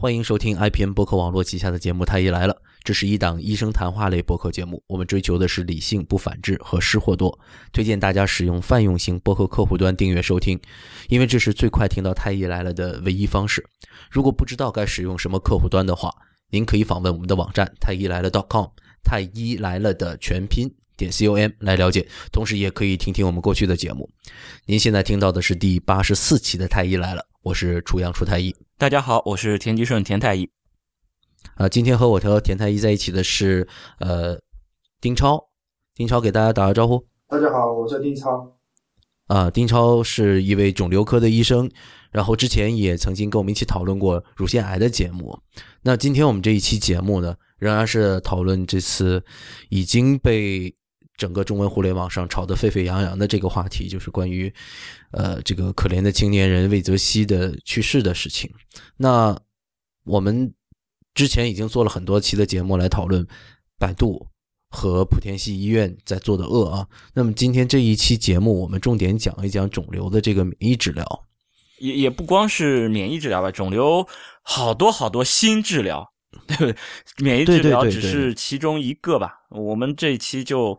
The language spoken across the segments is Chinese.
欢迎收听 IPN 博客网络旗下的节目《太医来了》，这是一档医生谈话类播客节目。我们追求的是理性、不反制和失货多。推荐大家使用泛用型播客客户端订阅收听，因为这是最快听到《太医来了》的唯一方式。如果不知道该使用什么客户端的话，您可以访问我们的网站太医来了 .com，太医来了的全拼点 com 来了解。同时，也可以听听我们过去的节目。您现在听到的是第八十四期的《太医来了》，我是楚阳楚太医。大家好，我是田吉顺田太医。啊，今天和我和田太医在一起的是呃丁超，丁超给大家打个招呼。大家好，我是丁超。啊，丁超是一位肿瘤科的医生，然后之前也曾经跟我们一起讨论过乳腺癌的节目。那今天我们这一期节目呢，仍然是讨论这次已经被整个中文互联网上炒得沸沸扬扬的这个话题，就是关于呃这个可怜的青年人魏则西的去世的事情。那我们之前已经做了很多期的节目来讨论百度和莆田系医院在做的恶啊。那么今天这一期节目，我们重点讲一讲肿瘤的这个免疫治疗。也也不光是免疫治疗吧，肿瘤好多好多新治疗，对不对？免疫治疗只是其中一个吧。我们这一期就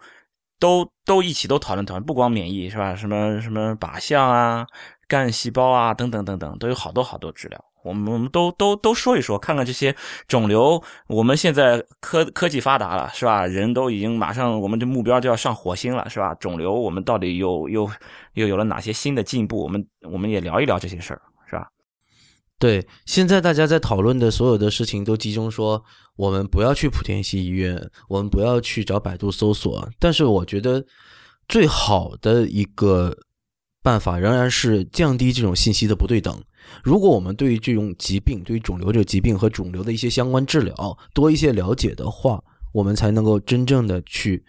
都都一起都讨论讨论，不光免疫是吧？什么什么靶向啊、干细胞啊等等等等，都有好多好多治疗。我们我们都都都说一说，看看这些肿瘤。我们现在科科技发达了，是吧？人都已经马上，我们的目标就要上火星了，是吧？肿瘤我们到底又又又有了哪些新的进步？我们我们也聊一聊这些事儿，对，现在大家在讨论的所有的事情都集中说，我们不要去莆田系医院，我们不要去找百度搜索。但是我觉得最好的一个办法仍然是降低这种信息的不对等。如果我们对于这种疾病，对于肿瘤这个疾病和肿瘤的一些相关治疗多一些了解的话，我们才能够真正的去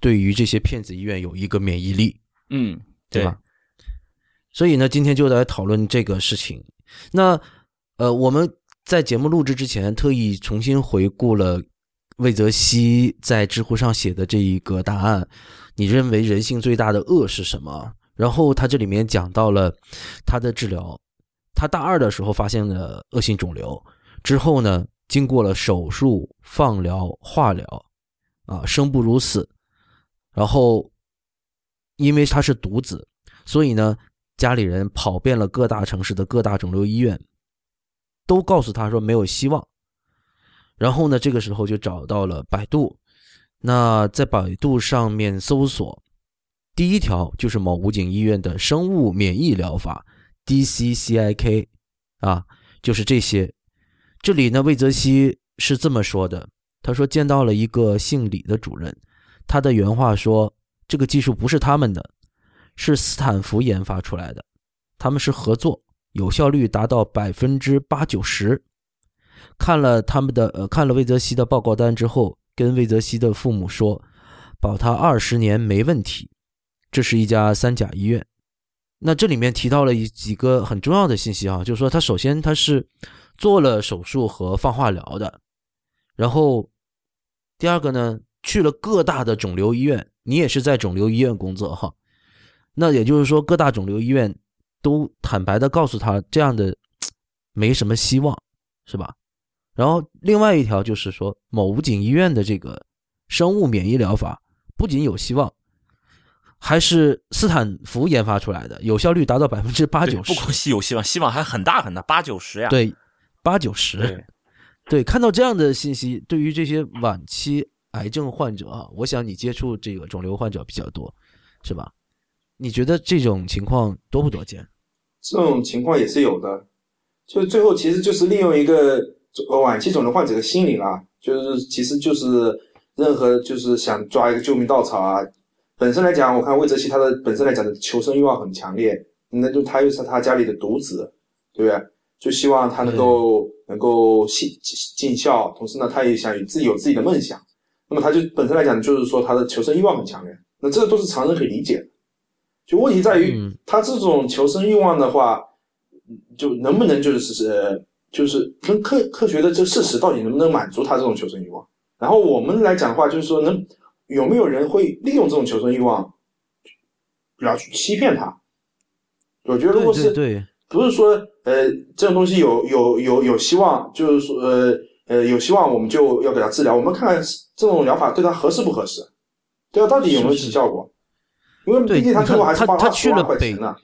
对于这些骗子医院有一个免疫力，嗯，对吧？所以呢，今天就来讨论这个事情。那呃，我们在节目录制之前特意重新回顾了魏则西在知乎上写的这一个答案：你认为人性最大的恶是什么？然后他这里面讲到了他的治疗。他大二的时候发现了恶性肿瘤，之后呢，经过了手术、放疗、化疗，啊，生不如死。然后，因为他是独子，所以呢，家里人跑遍了各大城市的各大肿瘤医院，都告诉他说没有希望。然后呢，这个时候就找到了百度。那在百度上面搜索，第一条就是某武警医院的生物免疫疗法。D C C I K，啊，就是这些。这里呢，魏则西是这么说的：他说见到了一个姓李的主任，他的原话说，这个技术不是他们的，是斯坦福研发出来的，他们是合作，有效率达到百分之八九十。看了他们的呃，看了魏则西的报告单之后，跟魏则西的父母说，保他二十年没问题。这是一家三甲医院。那这里面提到了一几个很重要的信息啊，就是说他首先他是做了手术和放化疗的，然后第二个呢去了各大的肿瘤医院，你也是在肿瘤医院工作哈，那也就是说各大肿瘤医院都坦白的告诉他这样的没什么希望，是吧？然后另外一条就是说某武警医院的这个生物免疫疗法不仅有希望。还是斯坦福研发出来的，有效率达到百分之八九十。不光有希望，希望还很大很大，八九十呀。对，八九十。对，看到这样的信息，对于这些晚期癌症患者啊，我想你接触这个肿瘤患者比较多，是吧？你觉得这种情况多不多见？这种情况也是有的，就最后其实就是利用一个晚期肿瘤患者的心理啦，就是其实就是任何就是想抓一个救命稻草啊。本身来讲，我看魏则西他的本身来讲的求生欲望很强烈，那就他又是他家里的独子，对不对？就希望他能够能够尽尽孝，同时呢，他也想自己有自己的梦想。那么他就本身来讲，就是说他的求生欲望很强烈。那这个都是常人可以理解。就问题在于他这种求生欲望的话，就能不能就是是就是跟科科学的这个事实到底能不能满足他这种求生欲望？然后我们来讲的话，就是说能。有没有人会利用这种求生欲望，然后去欺骗他？我觉得如果是对不是说呃这种东西有有有有希望，就是说呃呃有希望我们就要给他治疗，我们看看这种疗法对他合适不合适，对啊，到底有没有起效果？因为毕竟他最后还是花了十万块钱呢，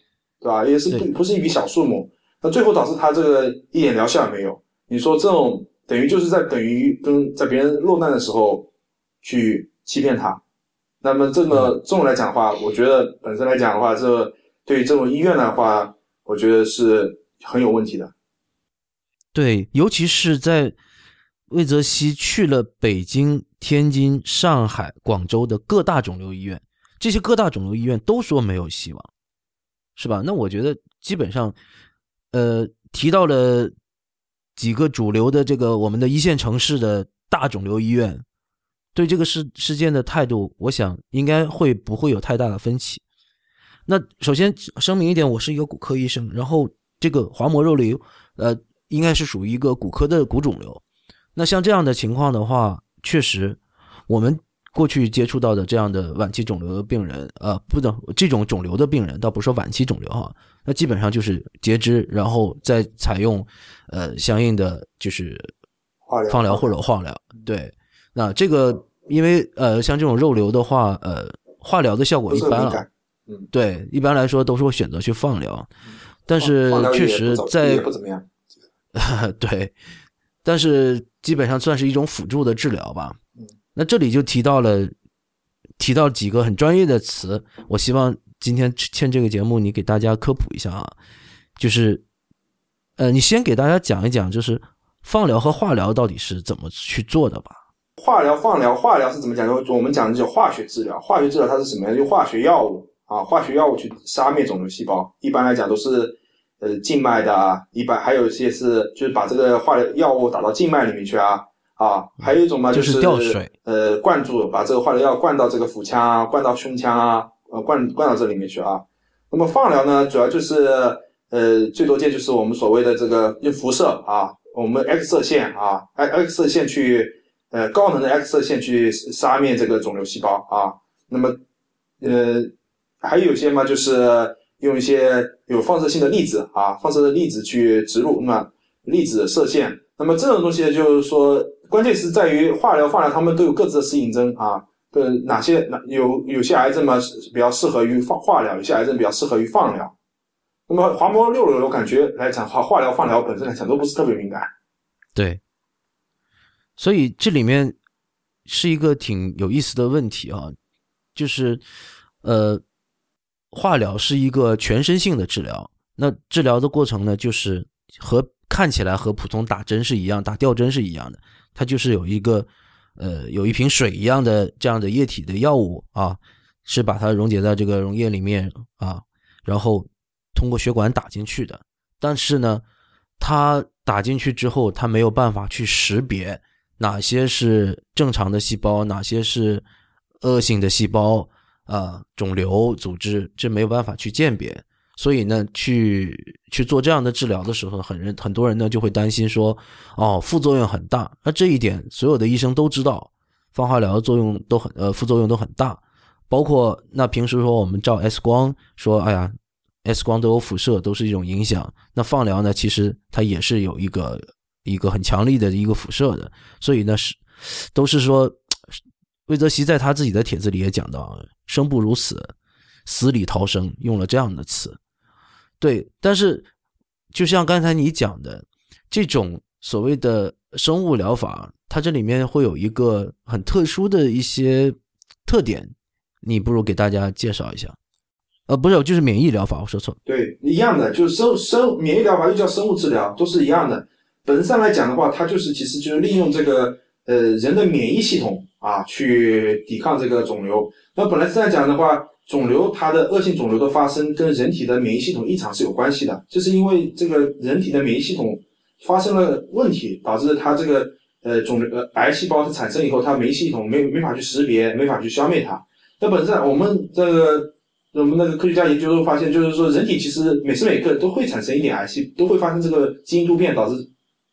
对吧？也是不不是一笔小数目，那最后导致他这个一点疗效也没有。你说这种等于就是在等于跟在别人落难的时候去欺骗他，那么这么这种来讲的话，我觉得本身来讲的话，这对于这种医院的话，我觉得是很有问题的。对，尤其是在魏则西去了北京、天津、上海、广州的各大肿瘤医院，这些各大肿瘤医院都说没有希望，是吧？那我觉得基本上，呃，提到了。几个主流的这个我们的一线城市的大肿瘤医院，对这个事事件的态度，我想应该会不会有太大的分歧。那首先声明一点，我是一个骨科医生，然后这个滑膜肉瘤，呃，应该是属于一个骨科的骨肿瘤。那像这样的情况的话，确实我们。过去接触到的这样的晚期肿瘤的病人，呃，不等这种肿瘤的病人，倒不是说晚期肿瘤哈，那基本上就是截肢，然后再采用，呃，相应的就是放疗或者化疗。对，那这个因为呃，像这种肉瘤的话，呃，化疗的效果一般了，嗯，对，一般来说都是会选择去放疗，但是确实在不怎么样，对，但是基本上算是一种辅助的治疗吧。那这里就提到了，提到几个很专业的词，我希望今天欠这个节目你给大家科普一下啊，就是，呃，你先给大家讲一讲，就是放疗和化疗到底是怎么去做的吧？化疗、放疗，化疗是怎么讲？就我们讲的叫化学治疗，化学治疗它是什么呀？就化学药物啊，化学药物去杀灭肿瘤细胞，一般来讲都是呃静脉的啊，一般还有一些是就是把这个化疗药物打到静脉里面去啊。啊，还有一种嘛，就是吊水，呃，灌注，把这个化疗药灌到这个腹腔啊，灌到胸腔啊，呃，灌灌到这里面去啊。那么放疗呢，主要就是呃，最多见就是我们所谓的这个用辐射啊，我们 X 射线啊，X 射线去呃高能的 X 射线去杀灭这个肿瘤细胞啊。那么呃，还有一些嘛，就是用一些有放射性的粒子啊，放射的粒子去植入，那么粒子射线，那么这种东西就是说。关键是在于化疗、放疗，他们都有各自的适应症啊。呃，哪些哪有有些癌症嘛比较适合于放化疗，有些癌症比较适合于放疗。那么滑膜六瘤，我感觉来讲，化化疗、放疗本身来讲都不是特别敏感。对，所以这里面是一个挺有意思的问题啊，就是呃，化疗是一个全身性的治疗，那治疗的过程呢，就是和看起来和普通打针是一样，打吊针是一样的。它就是有一个，呃，有一瓶水一样的这样的液体的药物啊，是把它溶解在这个溶液里面啊，然后通过血管打进去的。但是呢，它打进去之后，它没有办法去识别哪些是正常的细胞，哪些是恶性的细胞啊，肿瘤组织，这没有办法去鉴别。所以呢，去去做这样的治疗的时候，很人很多人呢就会担心说，哦，副作用很大。那这一点，所有的医生都知道，放化疗的作用都很呃，副作用都很大。包括那平时说我们照 X 光，说哎呀，X 光都有辐射，都是一种影响。那放疗呢，其实它也是有一个一个很强力的一个辐射的。所以呢是都是说，魏则西在他自己的帖子里也讲到，生不如死，死里逃生，用了这样的词。对，但是就像刚才你讲的，这种所谓的生物疗法，它这里面会有一个很特殊的一些特点，你不如给大家介绍一下。呃，不是，就是免疫疗法，我说错了。对，一样的，就是生生免疫疗法又叫生物治疗，都是一样的。本质上来讲的话，它就是其实就是利用这个呃人的免疫系统啊去抵抗这个肿瘤。那本来这样讲的话。肿瘤它的恶性肿瘤的发生跟人体的免疫系统异常是有关系的，就是因为这个人体的免疫系统发生了问题，导致它这个呃肿瘤呃癌细胞它产生以后，它免疫系统没没法去识别，没法去消灭它。那本质上我们这个我们那个科学家研究都发现，就是说人体其实每时每刻都会产生一点癌细，都会发生这个基因突变，导致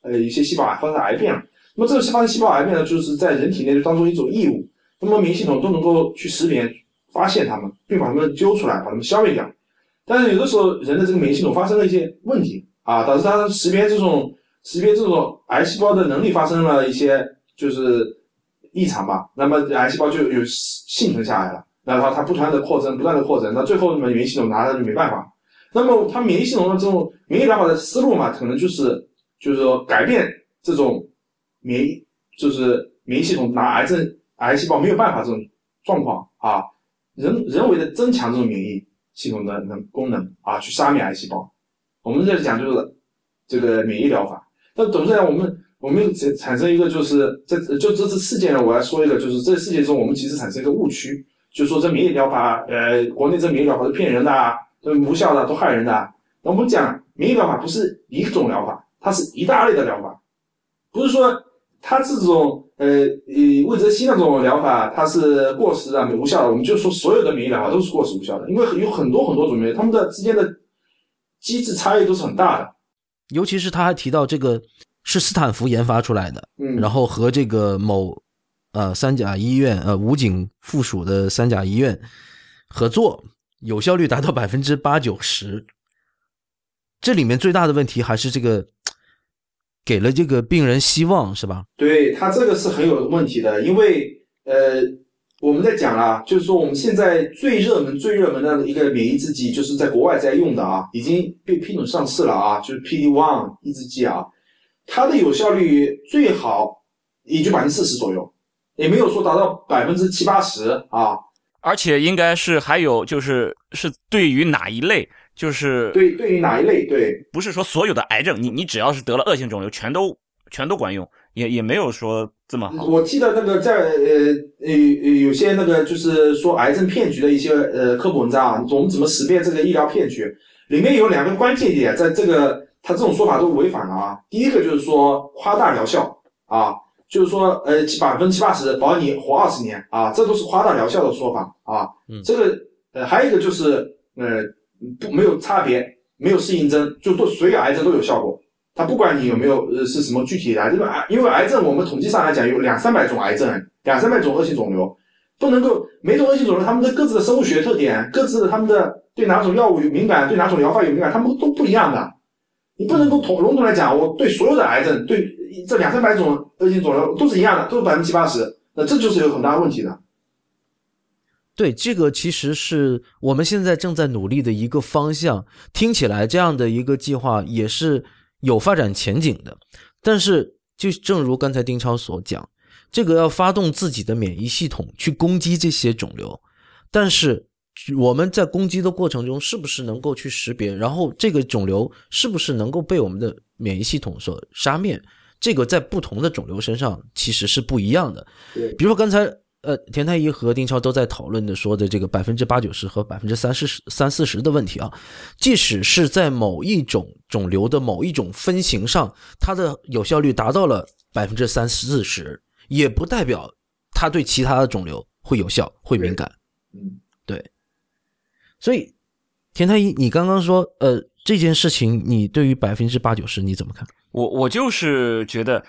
呃一些细胞癌发生癌变了。那么这个发生细胞癌变呢，就是在人体内当中一种异物，那么免疫系统都能够去识别。发现他们，并把他们揪出来，把他们消灭掉。但是有的时候人的这个免疫系统发生了一些问题啊，导致它识别这种识别这种癌细胞的能力发生了一些就是异常吧，那么癌细胞就有幸存下来了，然后它不断的扩增，不断的扩增，那最后那么免疫系统拿它就没办法。那么它免疫系统的这种免疫疗法的思路嘛，可能就是就是说改变这种免疫，就是免疫系统拿癌症癌细胞没有办法这种状况啊，人人为的增强这种免疫系统的能功能啊，去杀灭癌细胞。我们这里讲就是这个免疫疗法。那董事长，我们我们产产生一个就是在就这次事件呢，我要说一个就是这事件中我们其实产生一个误区，就是说这免疫疗法呃，国内这免疫疗法是骗人的。啊。都无效的，都害人的。那我们讲免疫疗法不是一种疗法，它是一大类的疗法，不是说它这种呃呃魏则西那种疗法它是过时啊、无效的。我们就说所有的免疫疗法都是过时无效的，因为有很多很多种免疫，它们的之间的机制差异都是很大的。尤其是他还提到这个是斯坦福研发出来的，嗯，然后和这个某呃三甲医院呃武警附属的三甲医院合作。有效率达到百分之八九十，这里面最大的问题还是这个给了这个病人希望，是吧？对他这个是很有问题的，因为呃，我们在讲啊，就是说我们现在最热门、最热门的一个免疫制剂，就是在国外在用的啊，已经被批准上市了啊，就是 PD one 抑制剂啊，它的有效率最好也就百分之四十左右，也没有说达到百分之七八十啊。而且应该是还有就是是对于哪一类，就是对对于哪一类，对，不是说所有的癌症，你你只要是得了恶性肿瘤，全都全都管用，也也没有说这么好。我记得那个在呃呃有些那个就是说癌症骗局的一些呃科普文章啊，我们怎么识别这个医疗骗局？里面有两个关键点，在这个他这种说法都违反了啊。第一个就是说夸大疗效啊。就是说，呃，百分之七八十保你活二十年啊，这都是夸大疗效的说法啊。嗯，这个呃，还有一个就是，呃，不没有差别，没有适应症，就对所有癌症都有效果。它不管你有没有呃是什么具体的癌症，癌因为癌症我们统计上来讲有两三百种癌症，两三百种恶性肿瘤，不能够每种恶性肿瘤它们的各自的生物学特点，各自的它们的对哪种药物有敏感，对哪种疗法有敏感，它们都不一样的。你不能够统笼统来讲，我对所有的癌症对。这两三百种恶性肿瘤都是一样的，都是百分之七八十，那这就是有很大问题的。对，这个其实是我们现在正在努力的一个方向。听起来这样的一个计划也是有发展前景的，但是就正如刚才丁超所讲，这个要发动自己的免疫系统去攻击这些肿瘤，但是我们在攻击的过程中是不是能够去识别，然后这个肿瘤是不是能够被我们的免疫系统所杀灭？这个在不同的肿瘤身上其实是不一样的。比如说刚才呃田太医和丁超都在讨论的说的这个百分之八九十和百分之三四十三四十的问题啊，即使是在某一种肿瘤的某一种分型上，它的有效率达到了百分之三四十，也不代表它对其他的肿瘤会有效会敏感。嗯，对。所以田太医，你刚刚说呃这件事情，你对于百分之八九十你怎么看？我我就是觉得，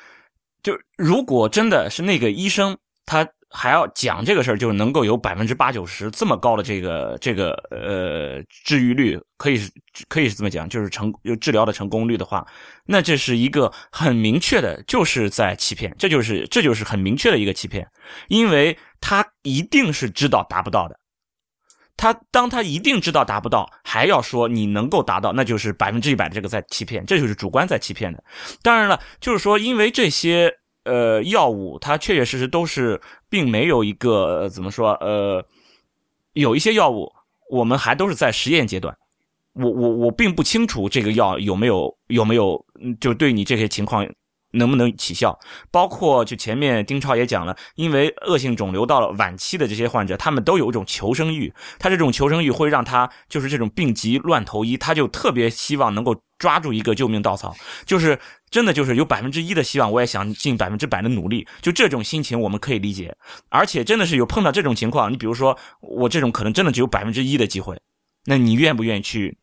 就如果真的是那个医生，他还要讲这个事儿，就能够有百分之八九十这么高的这个这个呃治愈率，可以是可以是这么讲，就是成有治疗的成功率的话，那这是一个很明确的，就是在欺骗，这就是这就是很明确的一个欺骗，因为他一定是知道达不到的。他当他一定知道达不到，还要说你能够达到，那就是百分之一百的这个在欺骗，这就是主观在欺骗的。当然了，就是说，因为这些呃药物，它确确实实都是并没有一个怎么说呃，有一些药物我们还都是在实验阶段，我我我并不清楚这个药有没有有没有就对你这些情况。能不能起效？包括就前面丁超也讲了，因为恶性肿瘤到了晚期的这些患者，他们都有一种求生欲，他这种求生欲会让他就是这种病急乱投医，他就特别希望能够抓住一个救命稻草，就是真的就是有百分之一的希望，我也想尽百分之百的努力，就这种心情我们可以理解，而且真的是有碰到这种情况，你比如说我这种可能真的只有百分之一的机会，那你愿不愿意去？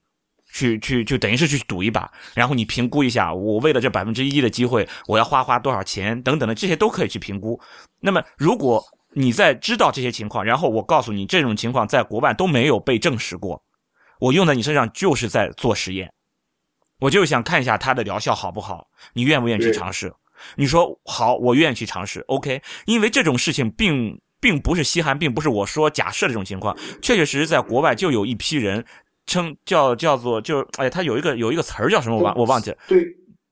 去去就等于是去赌一把，然后你评估一下，我为了这百分之一的机会，我要花花多少钱等等的，这些都可以去评估。那么，如果你在知道这些情况，然后我告诉你这种情况在国外都没有被证实过，我用在你身上就是在做实验，我就想看一下它的疗效好不好，你愿不愿意去尝试？你说好，我愿意去尝试。OK，因为这种事情并并不是稀罕，并不是我说假设这种情况，确确实实在国外就有一批人称叫叫做就哎，他有一个有一个词儿叫什么？我忘我忘记了。对，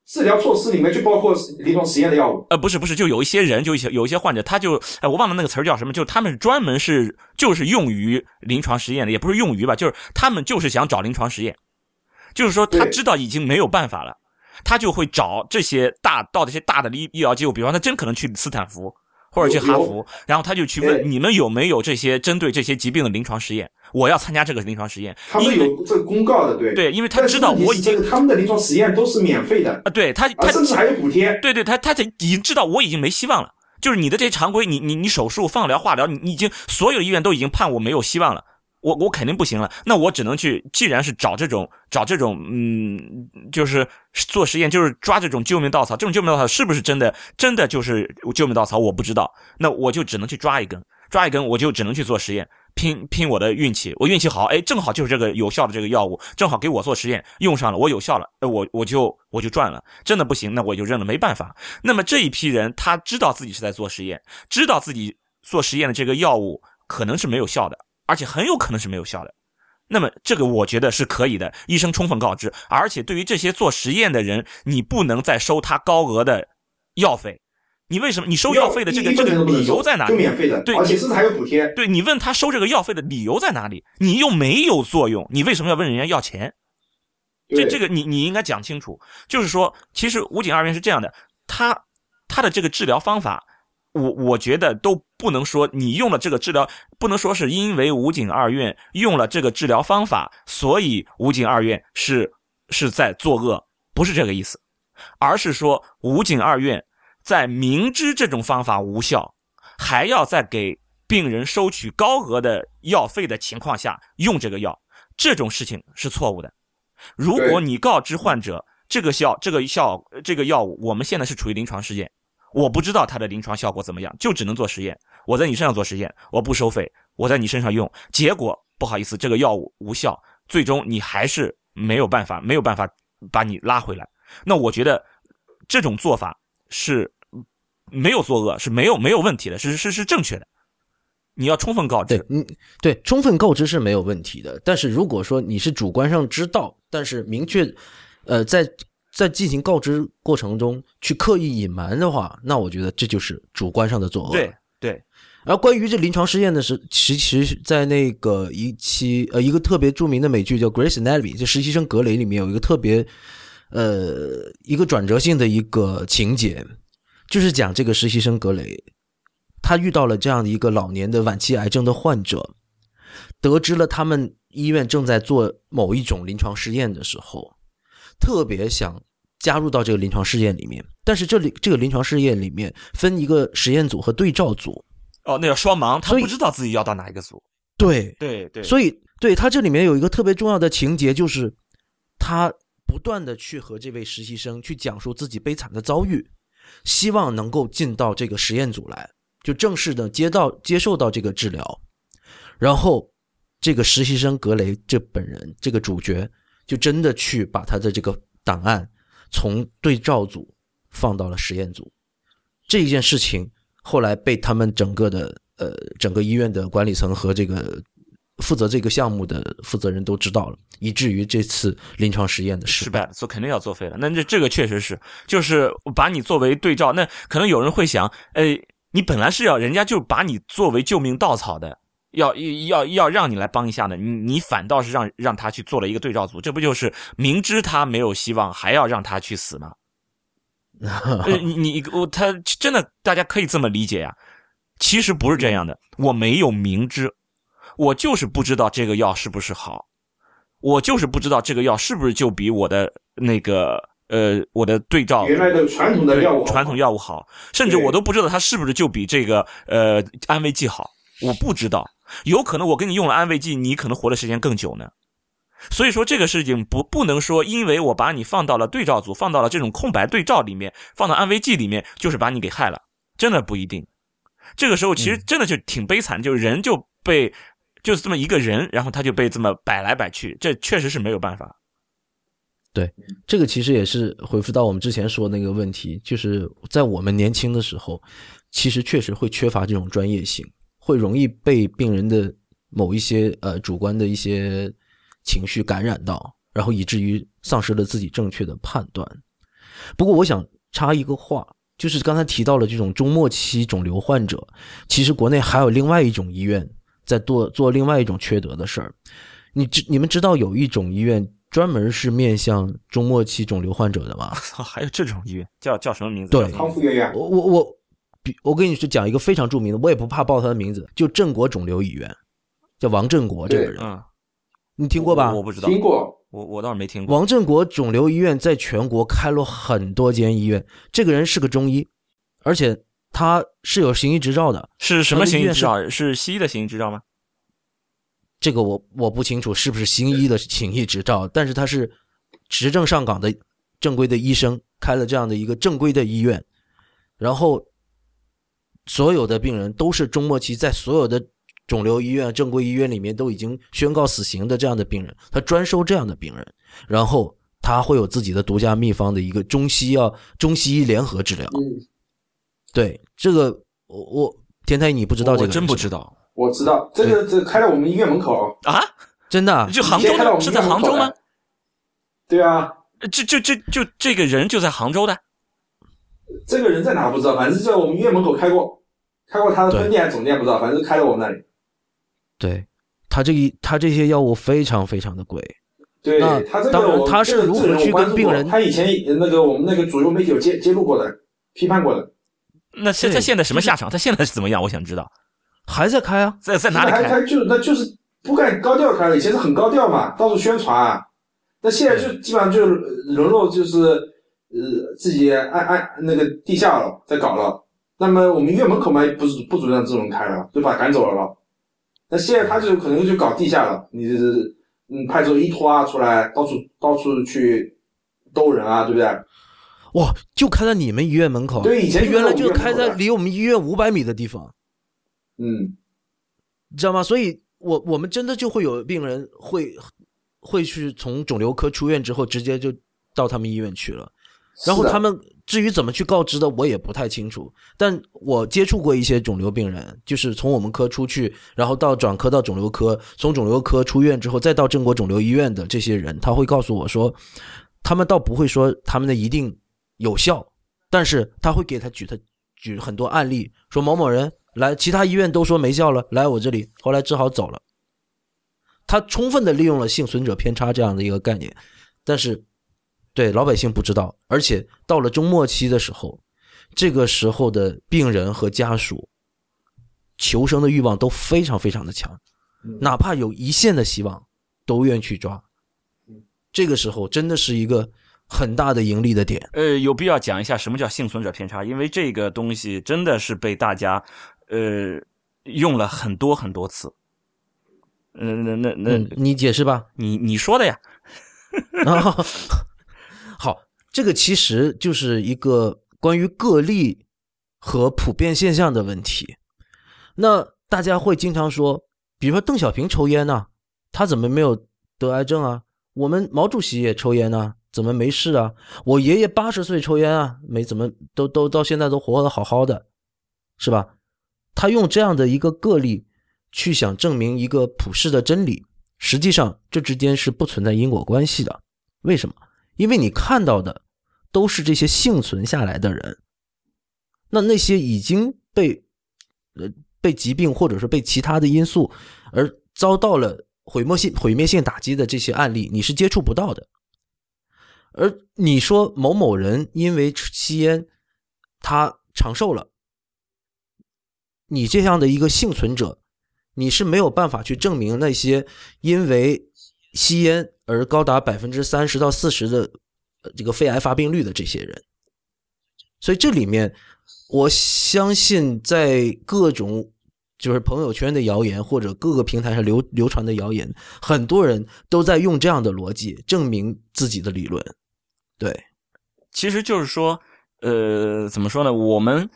治疗措施里面就包括临床实验的药物。呃，不是不是，就有一些人，就一些有一些患者，他就哎，我忘了那个词儿叫什么，就他们专门是就是用于临床实验的，也不是用于吧，就是他们就是想找临床实验，就是说他知道已经没有办法了。他就会找这些大到这些大的医医疗机构，比方他真可能去斯坦福或者去哈佛，然后他就去问你们有没有这些针对这些疾病的临床实验？我要参加这个临床实验。他们有这个公告的，对对，因为他知道我已经他们的临床实验都是免费的啊，对他他甚至还有补贴。对对，他他已经知道我已经没希望了，就是你的这些常规，你你你手术、放疗、化疗，你你已经所有医院都已经判我没有希望了。我我肯定不行了，那我只能去，既然是找这种找这种，嗯，就是做实验，就是抓这种救命稻草。这种救命稻草是不是真的？真的就是救命稻草？我不知道。那我就只能去抓一根，抓一根，我就只能去做实验，拼拼我的运气。我运气好，哎，正好就是这个有效的这个药物，正好给我做实验用上了，我有效了，我我就我就赚了。真的不行，那我就认了，没办法。那么这一批人，他知道自己是在做实验，知道自己做实验的这个药物可能是没有效的。而且很有可能是没有效的，那么这个我觉得是可以的，医生充分告知。而且对于这些做实验的人，你不能再收他高额的药费。你为什么？你收药费的这个这个理由在哪里？免费的，对，而且甚至还有补贴。对你问他收这个药费的理由在哪里？你又没有作用，你为什么要问人家要钱？这这个你你应该讲清楚。就是说，其实武警二院是这样的，他他的这个治疗方法。我我觉得都不能说你用了这个治疗，不能说是因为武警二院用了这个治疗方法，所以武警二院是是在作恶，不是这个意思，而是说武警二院在明知这种方法无效，还要在给病人收取高额的药费的情况下用这个药，这种事情是错误的。如果你告知患者这个效这个效这个药物，我们现在是处于临床试验。我不知道它的临床效果怎么样，就只能做实验。我在你身上做实验，我不收费，我在你身上用，结果不好意思，这个药物无效，最终你还是没有办法，没有办法把你拉回来。那我觉得这种做法是没有作恶，是没有没有问题的，是是是正确的。你要充分告知，嗯，对，充分告知是没有问题的。但是如果说你是主观上知道，但是明确，呃，在。在进行告知过程中去刻意隐瞒的话，那我觉得这就是主观上的作恶。对对。而关于这临床试验的是，其实，在那个一期呃一个特别著名的美剧叫《Grace Anatomy》，就实习生格雷里面有一个特别呃一个转折性的一个情节，就是讲这个实习生格雷，他遇到了这样的一个老年的晚期癌症的患者，得知了他们医院正在做某一种临床试验的时候。特别想加入到这个临床试验里面，但是这里这个临床试验里面分一个实验组和对照组。哦，那叫双盲，他不知道自己要到哪一个组。对对对，所以对他这里面有一个特别重要的情节，就是他不断的去和这位实习生去讲述自己悲惨的遭遇，希望能够进到这个实验组来，就正式的接到接受到这个治疗。然后这个实习生格雷这本人这个主角。就真的去把他的这个档案从对照组放到了实验组，这一件事情后来被他们整个的呃整个医院的管理层和这个负责这个项目的负责人都知道了，以至于这次临床实验的失败，做肯定要作废了。那这这个确实是，就是把你作为对照，那可能有人会想，哎，你本来是要人家就把你作为救命稻草的。要要要让你来帮一下呢，你你反倒是让让他去做了一个对照组，这不就是明知他没有希望，还要让他去死吗？你你我他真的大家可以这么理解呀？其实不是这样的，我没有明知，我就是不知道这个药是不是好，我就是不知道这个药是不是就比我的那个呃我的对照原来的传统的药物传统药物好，甚至我都不知道它是不是就比这个呃安慰剂好，我不知道。有可能我给你用了安慰剂，你可能活的时间更久呢。所以说这个事情不不能说，因为我把你放到了对照组，放到了这种空白对照里面，放到安慰剂里面，就是把你给害了，真的不一定。这个时候其实真的就挺悲惨，就是人就被就是这么一个人，然后他就被这么摆来摆去，这确实是没有办法。对，这个其实也是回复到我们之前说那个问题，就是在我们年轻的时候，其实确实会缺乏这种专业性，会容易被病人的某一些呃主观的一些情绪感染到，然后以至于丧失了自己正确的判断。不过，我想插一个话，就是刚才提到了这种中末期肿瘤患者，其实国内还有另外一种医院在做做另外一种缺德的事儿。你知你们知道有一种医院？专门是面向中末期肿瘤患者的吗？还有这种医院叫叫什么名字？对，康复医院。我我我，比我跟你说讲一个非常著名的，我也不怕报他的名字，就郑国肿瘤医院，叫王振国这个人，嗯，你听过吧？我不知道，听过，我我倒是没听过。王振国肿瘤医院在全国开了很多间医院，这个人是个中医，而且他是有行医执照的，是什么行医执照？是西医的行医执照吗？这个我我不清楚是不是行医的行医执照，但是他是执政上岗的正规的医生，开了这样的一个正规的医院，然后所有的病人都是中末期，在所有的肿瘤医院、正规医院里面都已经宣告死刑的这样的病人，他专收这样的病人，然后他会有自己的独家秘方的一个中西药、中西医联合治疗。对这个，我我田太你不知道这个，真不知道。我知道这个，这开在我们医院门口啊，真的？就杭州的？是在杭州吗？对啊，就就就就这个人就在杭州的。这个人在哪不知道，反正在我们医院门口开过，开过他的分店还是总店不知道，反正是开在我们那里。对，他这一他这些药物非常非常的贵。对他这个，他是如何去跟病人？他以前那个我们那个主流媒体有揭揭露过的，批判过的。那现在现在什么下场？他现在是怎么样？我想知道。还在开啊，在在哪里开？就那就是不敢高调开了，以前是很高调嘛，到处宣传。那现在就基本上就沦落，就是呃自己按按那个地下了，在搞了。那么我们医院门口嘛，不不主张这种开了，就把他赶走了。那现在他就可能就搞地下了，你嗯派出一拖啊出来，到处到处去兜人啊，对不对？哇，就开在你们医院门口？对，以前原来就开在离我们医院五百米的地方。嗯，你知道吗？所以，我我们真的就会有病人会会去从肿瘤科出院之后，直接就到他们医院去了。然后他们至于怎么去告知的，我也不太清楚。但我接触过一些肿瘤病人，就是从我们科出去，然后到转科到肿瘤科，从肿瘤科出院之后，再到正国肿瘤医院的这些人，他会告诉我说，他们倒不会说他们的一定有效，但是他会给他举他举很多案例，说某某人。来，其他医院都说没效了，来我这里，后来只好走了。他充分的利用了幸存者偏差这样的一个概念，但是对老百姓不知道，而且到了中末期的时候，这个时候的病人和家属求生的欲望都非常非常的强，哪怕有一线的希望，都愿意去抓。这个时候真的是一个。很大的盈利的点，呃，有必要讲一下什么叫幸存者偏差，因为这个东西真的是被大家，呃，用了很多很多次。嗯，那那那，你解释吧，你你说的呀。好，这个其实就是一个关于个例和普遍现象的问题。那大家会经常说，比如说邓小平抽烟呢，他怎么没有得癌症啊？我们毛主席也抽烟呢。怎么没事啊？我爷爷八十岁抽烟啊，没怎么都都到现在都活得好好的，是吧？他用这样的一个个例去想证明一个普世的真理，实际上这之间是不存在因果关系的。为什么？因为你看到的都是这些幸存下来的人，那那些已经被呃被疾病或者是被其他的因素而遭到了毁灭性毁灭性打击的这些案例，你是接触不到的。而你说某某人因为吸烟，他长寿了，你这样的一个幸存者，你是没有办法去证明那些因为吸烟而高达百分之三十到四十的这个肺癌发病率的这些人。所以这里面，我相信在各种就是朋友圈的谣言或者各个平台上流流传的谣言，很多人都在用这样的逻辑证明自己的理论。对，其实就是说，呃，怎么说呢？我们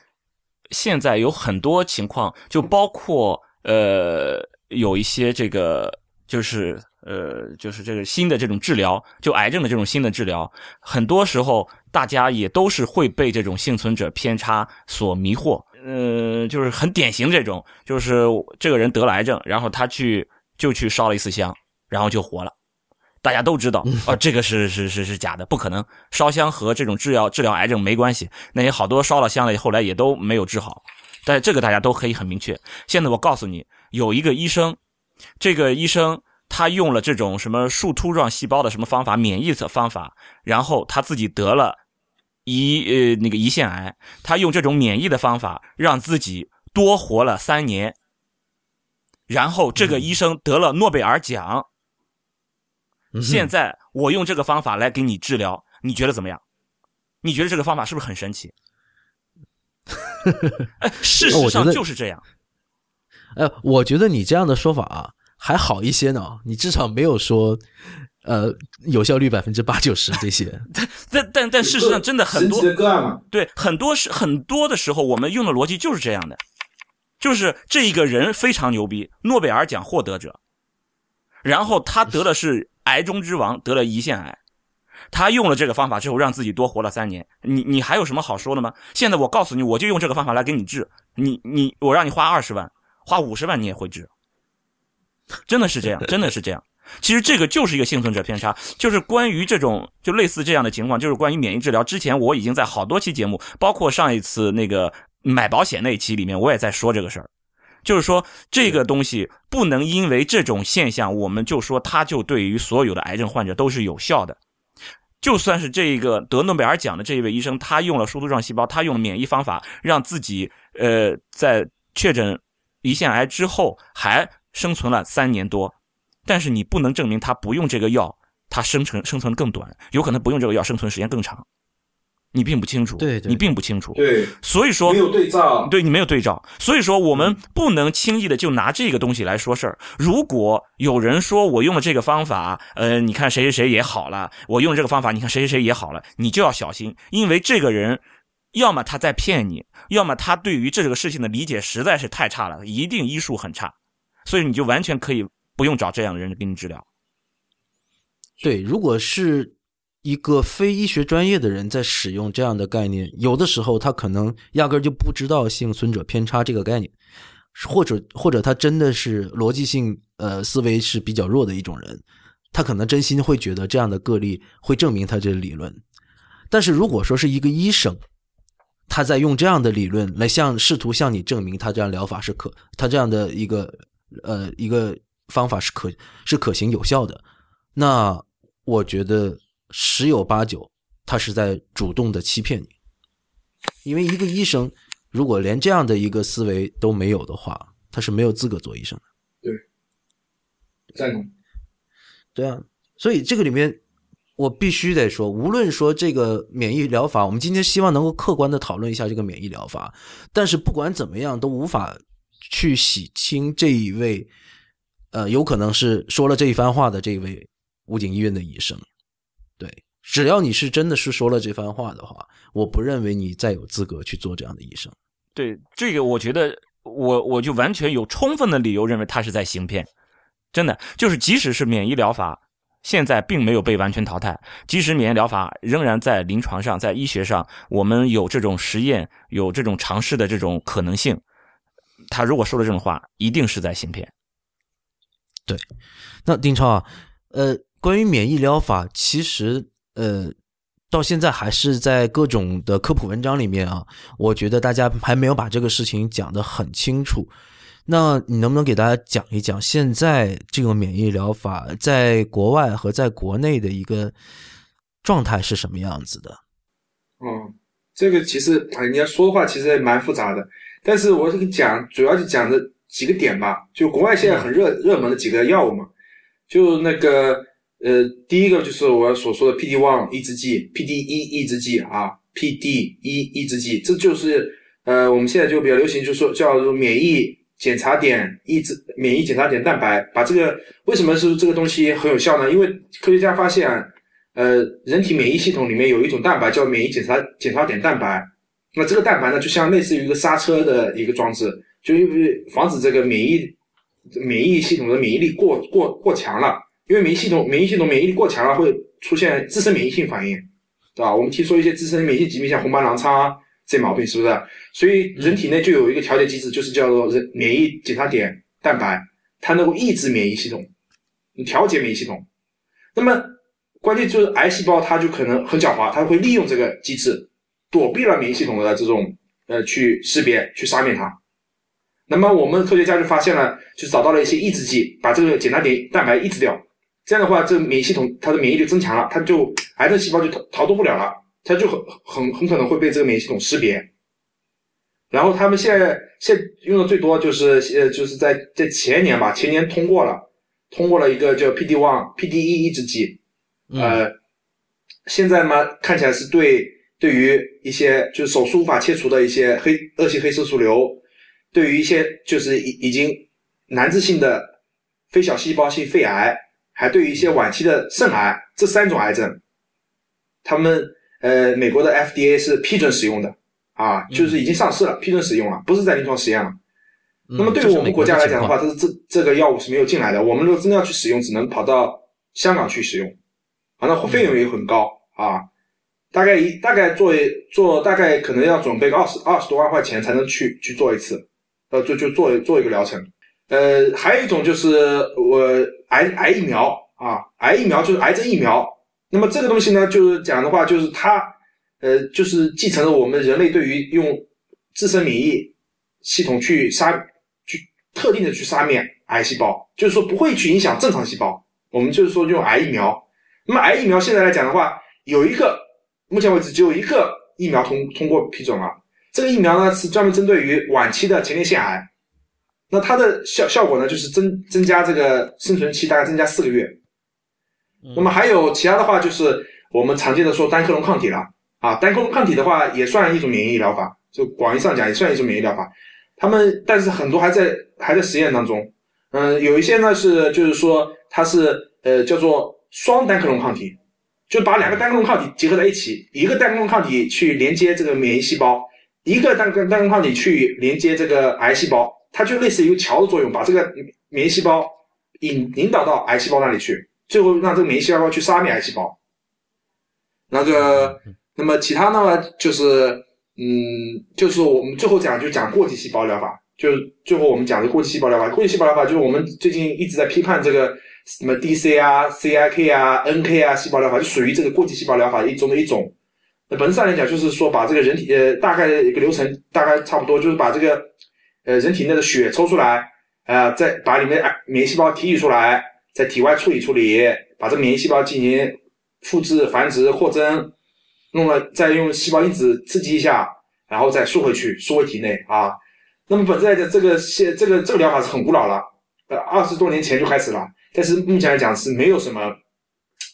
现在有很多情况，就包括呃，有一些这个就是呃就是这个新的这种治疗，就癌症的这种新的治疗，很多时候大家也都是会被这种幸存者偏差所迷惑。嗯，就是很典型这种，就是这个人得了癌症，然后他去就去烧了一次香，然后就活了。大家都知道，哦，这个是是是是假的，不可能。烧香和这种治疗治疗癌症没关系。那些好多烧了香了，后来也都没有治好。但这个大家都可以很明确。现在我告诉你，有一个医生，这个医生他用了这种什么树突状细胞的什么方法，免疫的方法，然后他自己得了。胰呃那个胰腺癌，他用这种免疫的方法让自己多活了三年，然后这个医生得了诺贝尔奖。现在我用这个方法来给你治疗，你觉得怎么样？你觉得这个方法是不是很神奇？哎，事实上就是这样。哎，我觉得你这样的说法啊还好一些呢，你至少没有说。呃，有效率百分之八九十 这些，但但但事实上真的很多个案嘛，对，很多是很多的时候，我们用的逻辑就是这样的，就是这一个人非常牛逼，诺贝尔奖获得者，然后他得的是癌中之王，得了胰腺癌，他用了这个方法之后，让自己多活了三年，你你还有什么好说的吗？现在我告诉你，我就用这个方法来给你治，你你我让你花二十万，花五十万你也会治，真的是这样，真的是这样。其实这个就是一个幸存者偏差，就是关于这种就类似这样的情况，就是关于免疫治疗。之前我已经在好多期节目，包括上一次那个买保险那一期里面，我也在说这个事儿，就是说这个东西不能因为这种现象，我们就说它就对于所有的癌症患者都是有效的。就算是这个得诺贝尔奖的这一位医生，他用了树突状细胞，他用了免疫方法，让自己呃在确诊胰腺癌之后还生存了三年多。但是你不能证明他不用这个药，他生存生存更短，有可能不用这个药生存时间更长，你并不清楚，对，你并不清楚，对，所以说没有对照，对你没有对照，所以说我们不能轻易的就拿这个东西来说事儿。如果有人说我用了这个方法，呃，你看谁谁谁也好了，我用这个方法，你看谁谁谁也好了，你就要小心，因为这个人要么他在骗你，要么他对于这个事情的理解实在是太差了，一定医术很差，所以你就完全可以。不用找这样的人给你治疗。对，如果是一个非医学专业的人在使用这样的概念，有的时候他可能压根儿就不知道幸存者偏差这个概念，或者或者他真的是逻辑性呃思维是比较弱的一种人，他可能真心会觉得这样的个例会证明他这个理论。但是如果说是一个医生，他在用这样的理论来向试图向你证明他这样疗法是可他这样的一个呃一个。方法是可是可行有效的，那我觉得十有八九他是在主动的欺骗你，因为一个医生如果连这样的一个思维都没有的话，他是没有资格做医生的。对，赞同。对啊，所以这个里面我必须得说，无论说这个免疫疗法，我们今天希望能够客观的讨论一下这个免疫疗法，但是不管怎么样，都无法去洗清这一位。呃，有可能是说了这一番话的这位武警医院的医生，对，只要你是真的是说了这番话的话，我不认为你再有资格去做这样的医生。对，这个我觉得我我就完全有充分的理由认为他是在行骗，真的就是即使是免疫疗法现在并没有被完全淘汰，即使免疫疗法仍然在临床上在医学上我们有这种实验有这种尝试的这种可能性，他如果说了这种话，一定是在行骗。对，那丁超啊，呃，关于免疫疗法，其实呃，到现在还是在各种的科普文章里面啊，我觉得大家还没有把这个事情讲得很清楚。那你能不能给大家讲一讲，现在这个免疫疗法在国外和在国内的一个状态是什么样子的？嗯，这个其实啊，你要说的话其实蛮复杂的，但是我这个讲主要就讲的。几个点吧，就国外现在很热热门的几个药物嘛，就那个呃，第一个就是我所说的 PD one 抑制剂，PD 一抑制剂啊，PD 一抑制剂，这就是呃我们现在就比较流行，就是说叫做免疫检查点抑制免疫检查点蛋白。把这个为什么是这个东西很有效呢？因为科学家发现，呃，人体免疫系统里面有一种蛋白叫免疫检查检查点蛋白，那这个蛋白呢，就像类似于一个刹车的一个装置。就因为防止这个免疫免疫系统的免疫力过过过强了，因为免疫系统免疫系统免疫力过强了会出现自身免疫性反应，对吧？我们听说一些自身免疫疾病，像红斑狼疮啊这毛病是不是？所以人体内就有一个调节机制，就是叫做人免疫检查点蛋白，它能够抑制免疫系统，调节免疫系统。那么关键就是癌细胞，它就可能很狡猾，它会利用这个机制，躲避了免疫系统的这种呃去识别去杀灭它。那么我们科学家就发现了，就找到了一些抑制剂，把这个检查点蛋白抑制掉。这样的话，这个免疫系统它的免疫力增强了，它就癌症细胞就逃逃脱不了了，它就很很很可能会被这个免疫系统识别。然后他们现在现用的最多就是呃就是在在前年吧，前年通过了通过了一个叫 P D one P D E 抑制剂，呃，现在嘛看起来是对对于一些就是手术无法切除的一些黑恶性黑色素瘤。对于一些就是已已经难治性的非小细胞性肺癌，还对于一些晚期的肾癌这三种癌症，他们呃美国的 FDA 是批准使用的啊，就是已经上市了，批准使用了，不是在临床实验了。那么对于我们国家来讲的话，它是这这个药物是没有进来的。我们如果真的要去使用，只能跑到香港去使用，反正费用也很高啊，大概一大概做做大概可能要准备个二十二十多万块钱才能去去做一次。呃，就就做做一个疗程，呃，还有一种就是我癌癌疫苗啊，癌疫苗就是癌症疫苗。那么这个东西呢，就是讲的话，就是它，呃，就是继承了我们人类对于用自身免疫系统去杀，去特定的去杀灭癌细胞，就是说不会去影响正常细胞。我们就是说用癌疫苗。那么癌疫苗现在来讲的话，有一个目前为止只有一个疫苗通通过批准了。这个疫苗呢是专门针对于晚期的前列腺癌，那它的效效果呢就是增增加这个生存期大概增加四个月。那么还有其他的话就是我们常见的说单克隆抗体了啊，单克隆抗体的话也算一种免疫疗法，就广义上讲也算一种免疫疗法。他们但是很多还在还在实验当中，嗯，有一些呢是就是说它是呃叫做双单克隆抗体，就把两个单克隆抗体结合在一起，一个单克隆抗体去连接这个免疫细胞。一个单单单抗体去连接这个癌细胞，它就类似于桥的作用，把这个免疫细胞引引导到癌细胞那里去，最后让这个免疫细胞去杀灭癌细胞。那个，那么其他呢，就是嗯，就是我们最后讲就讲过继细胞疗法，就是最后我们讲的过继细胞疗法。过继细胞疗法就是我们最近一直在批判这个什么 DC 啊、CIK 啊、NK 啊细胞疗法，就属于这个过继细胞疗法一中的一种。那本质上来讲，就是说把这个人体呃大概的一个流程大概差不多，就是把这个呃人体内的血抽出来，啊，再把里面免疫细胞提取出来，在体外处理处理，把这个免疫细胞进行复制、繁殖、扩增，弄了再用细胞因子刺激一下，然后再输回去，输回体内啊。那么本质来讲，这个现这个这个疗法是很古老了，呃，二十多年前就开始了，但是目前来讲是没有什么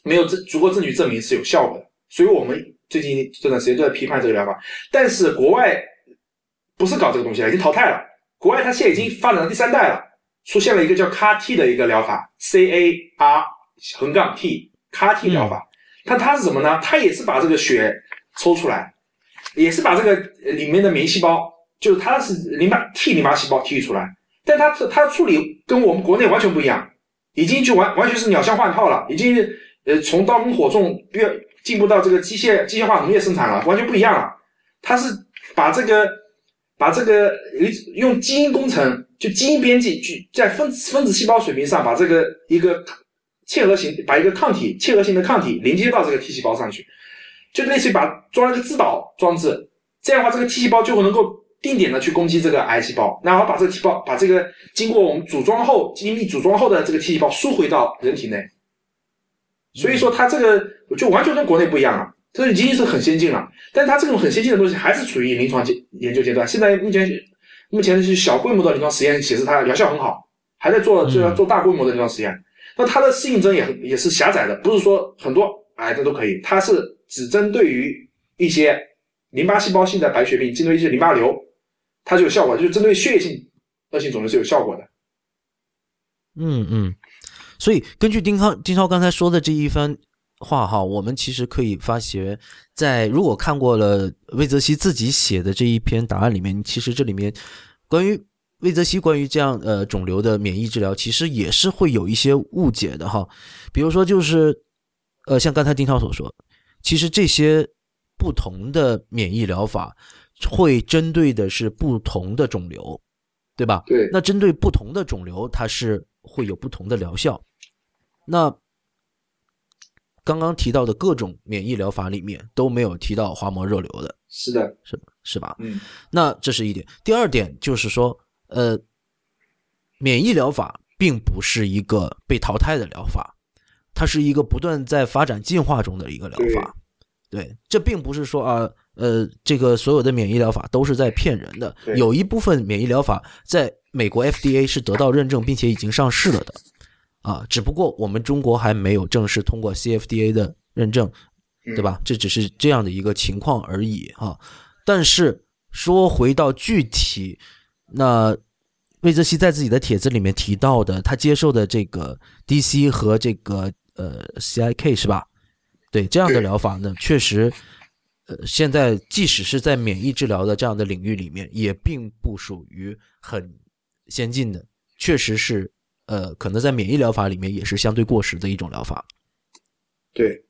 没有证足够证据证明是有效果的，所以我们。最近这段时间都在批判这个疗法，但是国外不是搞这个东西了，已经淘汰了。国外它现在已经发展到第三代了，出现了一个叫 CAR-T 的一个疗法，C A R 横杠 T，CAR-T 疗法。它它是什么呢？它也是把这个血抽出来，也是把这个里面的免疫细胞，就是它是淋巴 T 淋巴细胞提取出来，但它它处理跟我们国内完全不一样，已经就完完全是鸟枪换炮了，已经呃从刀耕火种越。进步到这个机械机械化农业生产了，完全不一样了。它是把这个把这个用基因工程，就基因编辑，去在分子分子细胞水平上，把这个一个嵌合型，把一个抗体嵌合型的抗体连接到这个 T 细胞上去，就类似于把装了个自导装置。这样的话，这个 T 细胞就会能够定点的去攻击这个癌细胞，然后把这个 T 细胞把这个经过我们组装后精密组装后的这个 T 细胞输回到人体内。所以说，它这个就完全跟国内不一样了，这已经是很先进了。但是它这种很先进的东西还是处于临床阶研究阶段。现在目前目前是小规模的临床实验显示它疗效很好，还在做就要做大规模的临床实验。那它的适应症也很也是狭窄的，不是说很多癌症都可以，它是只针对于一些淋巴细胞性的白血病，针对一些淋巴瘤，它就有效果，就是针对血液性恶性肿瘤是有效果的。嗯嗯。所以，根据丁康丁超刚才说的这一番话哈，我们其实可以发觉，在如果看过了魏则西自己写的这一篇答案里面，其实这里面关于魏则西关于这样呃肿瘤的免疫治疗，其实也是会有一些误解的哈。比如说，就是呃，像刚才丁涛所说，其实这些不同的免疫疗法会针对的是不同的肿瘤，对吧？对。那针对不同的肿瘤，它是会有不同的疗效。那刚刚提到的各种免疫疗法里面都没有提到滑膜肉瘤的，是的，是是吧？嗯。那这是一点。第二点就是说。呃，免疫疗法并不是一个被淘汰的疗法，它是一个不断在发展进化中的一个疗法。对，这并不是说啊，呃，这个所有的免疫疗法都是在骗人的。有一部分免疫疗法在美国 FDA 是得到认证并且已经上市了的，啊，只不过我们中国还没有正式通过 CFDA 的认证，对吧？这只是这样的一个情况而已啊。但是说回到具体。那魏则西在自己的帖子里面提到的，他接受的这个 DC 和这个呃 CIK 是吧？对这样的疗法呢，确实，呃，现在即使是在免疫治疗的这样的领域里面，也并不属于很先进的，确实是呃，可能在免疫疗法里面也是相对过时的一种疗法。对。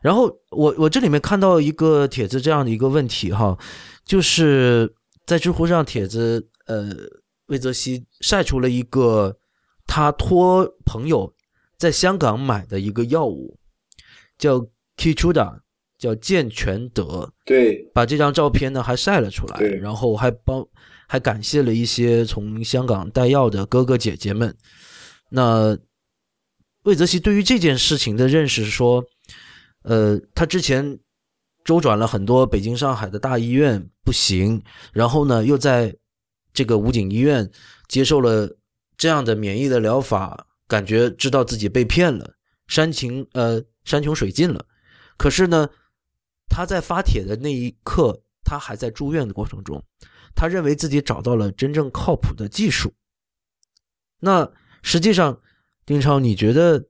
然后我我这里面看到一个帖子这样的一个问题哈，就是在知乎上帖子。呃，魏则西晒出了一个他托朋友在香港买的一个药物，叫 Keytruda，叫健全德。对，把这张照片呢还晒了出来，然后还帮还感谢了一些从香港带药的哥哥姐姐们。那魏则西对于这件事情的认识说，呃，他之前周转了很多北京、上海的大医院不行，然后呢又在这个武警医院接受了这样的免疫的疗法，感觉知道自己被骗了，山穷呃山穷水尽了。可是呢，他在发帖的那一刻，他还在住院的过程中，他认为自己找到了真正靠谱的技术。那实际上，丁超，你觉得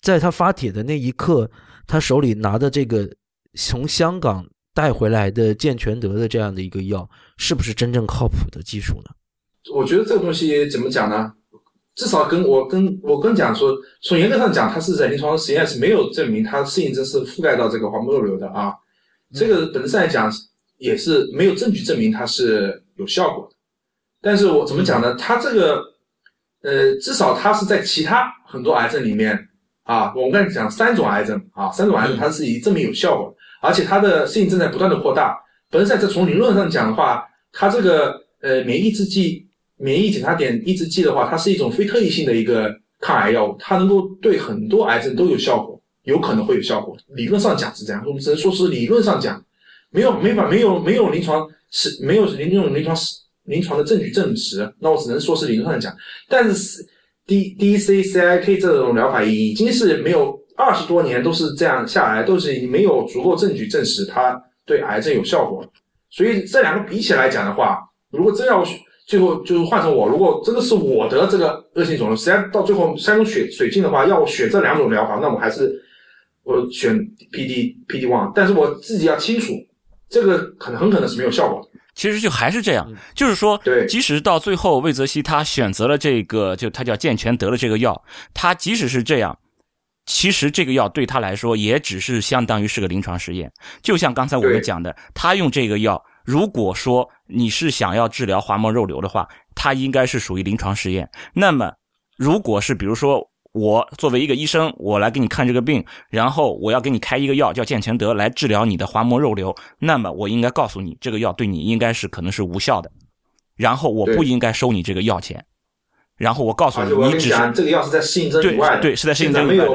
在他发帖的那一刻，他手里拿的这个从香港？带回来的健全德的这样的一个药，是不是真正靠谱的技术呢？我觉得这个东西怎么讲呢？至少跟我跟我跟讲说，从严格上讲，它是在临床实验是没有证明它适应症是覆盖到这个滑膜肉瘤的啊。这个本质上来讲也是没有证据证明它是有效果的。但是我怎么讲呢？它这个呃，至少它是在其他很多癌症里面啊，我们刚才讲三种癌症啊，三种癌症它是已证明有效果。而且它的适应症在不断的扩大。本身在这从理论上讲的话，它这个呃免疫制剂、免疫检查点抑制剂的话，它是一种非特异性的一个抗癌药物，它能够对很多癌症都有效果，有可能会有效果。理论上讲是这样，我们只能说是理论上讲，没有没法没有没有临床是没有临用临床临床的证据证实，那我只能说是理论上讲。但是 D D C C I K 这种疗法已经是没有。二十多年都是这样下来，都是没有足够证据证实它对癌症有效果。所以这两个比起来讲的话，如果真要最后就是换成我，如果真的是我得这个恶性肿瘤，实际上到最后山穷水水尽的话，要我选这两种疗法，那我还是我选 P D P D one。但是我自己要清楚，这个可能很可能是没有效果。其实就还是这样，就是说，对，即使到最后魏则西他选择了这个，就他叫健全得了这个药，他即使是这样。其实这个药对他来说也只是相当于是个临床实验，就像刚才我们讲的，他用这个药，如果说你是想要治疗滑膜肉瘤的话，它应该是属于临床实验。那么，如果是比如说我作为一个医生，我来给你看这个病，然后我要给你开一个药叫健全德来治疗你的滑膜肉瘤，那么我应该告诉你，这个药对你应该是可能是无效的，然后我不应该收你这个药钱。然后我告诉你，你只是这个药是在适应症以外的，对，是在适应症以外的，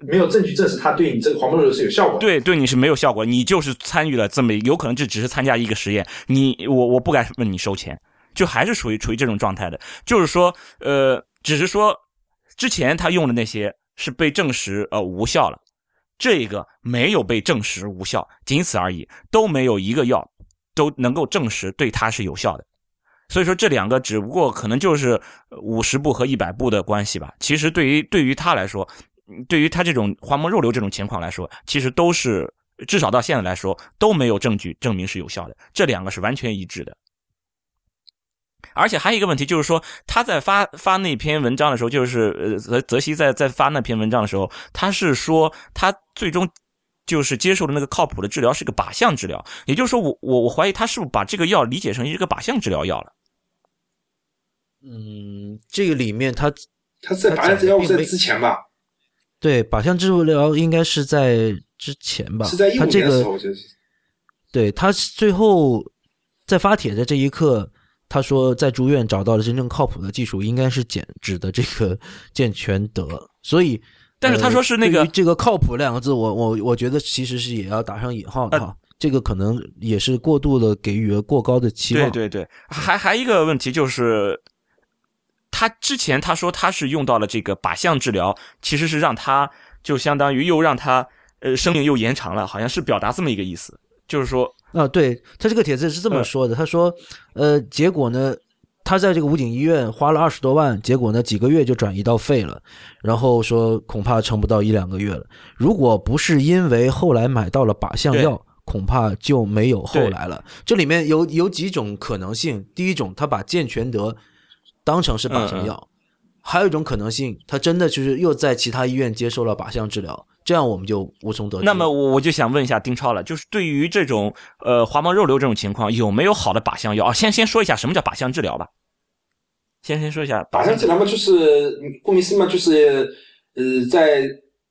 没有证据证实它对你这个滑膜肉是有效果。对，对你是没有效果，你就是参与了这么有可能就只是参加一个实验，你我我不敢问你收钱，就还是属于处于这种状态的，就是说，呃，只是说之前他用的那些是被证实呃无效了，这个没有被证实无效，仅此而已，都没有一个药都能够证实对它是有效的。所以说这两个只不过可能就是五十步和一百步的关系吧。其实对于对于他来说，对于他这种滑膜肉瘤这种情况来说，其实都是至少到现在来说都没有证据证明是有效的。这两个是完全一致的。而且还有一个问题就是说，他在发发那篇文章的时候，就是呃泽泽西在在发那篇文章的时候，他是说他最终就是接受的那个靠谱的治疗是个靶向治疗，也就是说，我我我怀疑他是不是把这个药理解成一个靶向治疗药了？嗯，这个里面他他在靶向治疗在之前吧？对，靶向治疗应该是在之前吧？是在一五年的时候，就是。对他最后在发帖的这一刻，他说在住院找到了真正靠谱的技术，应该是减脂的这个 健全德。所以，但是他说是那个这个靠谱两个字，我我我觉得其实是也要打上引号的哈。这个可能也是过度的给予了过高的期望。对对对，还还一个问题就是，他之前他说他是用到了这个靶向治疗，其实是让他就相当于又让他呃生命又延长了，好像是表达这么一个意思。就是说，啊，对他这个帖子是这么说的，他说，呃，结果呢，他在这个武警医院花了二十多万，结果呢，几个月就转移到肺了，然后说恐怕撑不到一两个月了。如果不是因为后来买到了靶向药，恐怕就没有后来了。这里面有有几种可能性，第一种，他把健全德当成是靶向药，还有一种可能性，他真的就是又在其他医院接受了靶向治疗。这样我们就无从得知。那么我我就想问一下丁超了，就是对于这种呃滑膜肉瘤这种情况，有没有好的靶向药啊？先先说一下什么叫靶向治疗吧。先先说一下靶向治疗嘛，就是顾名思义嘛，就是呃在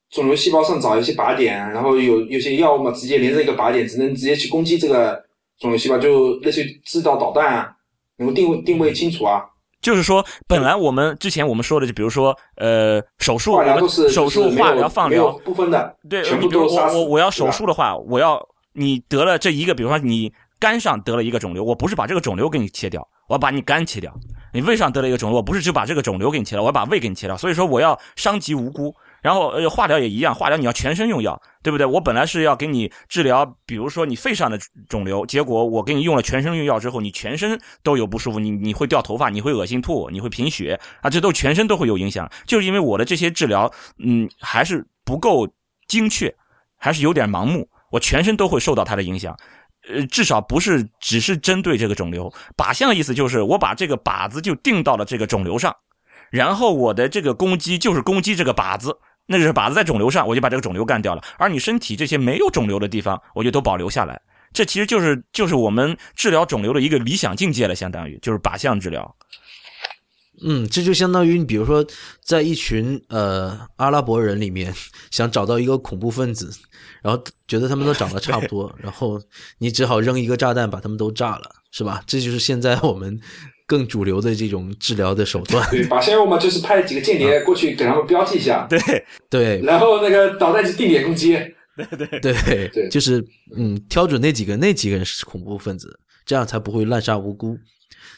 肿瘤细胞上找一些靶点，然后有有些药物嘛，直接连着一个靶点，只能直接去攻击这个肿瘤细胞，就类似于制导导弹啊，能够定位定位清楚啊。就是说，本来我们之前我们说的，就比如说，呃，手术，手术、化疗、放疗不分的，对，你比如我我我要手术的话，我要你得了这一个，比如说你肝上得了一个肿瘤，我不是把这个肿瘤给你切掉，我要把你肝切掉；你胃上得了一个肿瘤，我不是就把这个肿瘤给你切掉，我要把胃给你切掉。所以说，我要伤及无辜。然后呃，化疗也一样，化疗你要全身用药，对不对？我本来是要给你治疗，比如说你肺上的肿瘤，结果我给你用了全身用药之后，你全身都有不舒服，你你会掉头发，你会恶心吐，你会贫血啊，这都全身都会有影响。就是因为我的这些治疗，嗯，还是不够精确，还是有点盲目，我全身都会受到它的影响。呃，至少不是只是针对这个肿瘤，靶向的意思就是我把这个靶子就定到了这个肿瘤上。然后我的这个攻击就是攻击这个靶子，那就是靶子在肿瘤上，我就把这个肿瘤干掉了。而你身体这些没有肿瘤的地方，我就都保留下来。这其实就是就是我们治疗肿瘤的一个理想境界了，相当于就是靶向治疗。嗯，这就相当于你比如说，在一群呃阿拉伯人里面，想找到一个恐怖分子，然后觉得他们都长得差不多，然后你只好扔一个炸弹把他们都炸了，是吧？这就是现在我们。更主流的这种治疗的手段，对，靶向药嘛，就是派几个间谍过去给他们标记一下，对对，然后那个导弹就定点攻击，对对。对对，就是嗯，挑准那几个那几个人是恐怖分子，这样才不会滥杀无辜。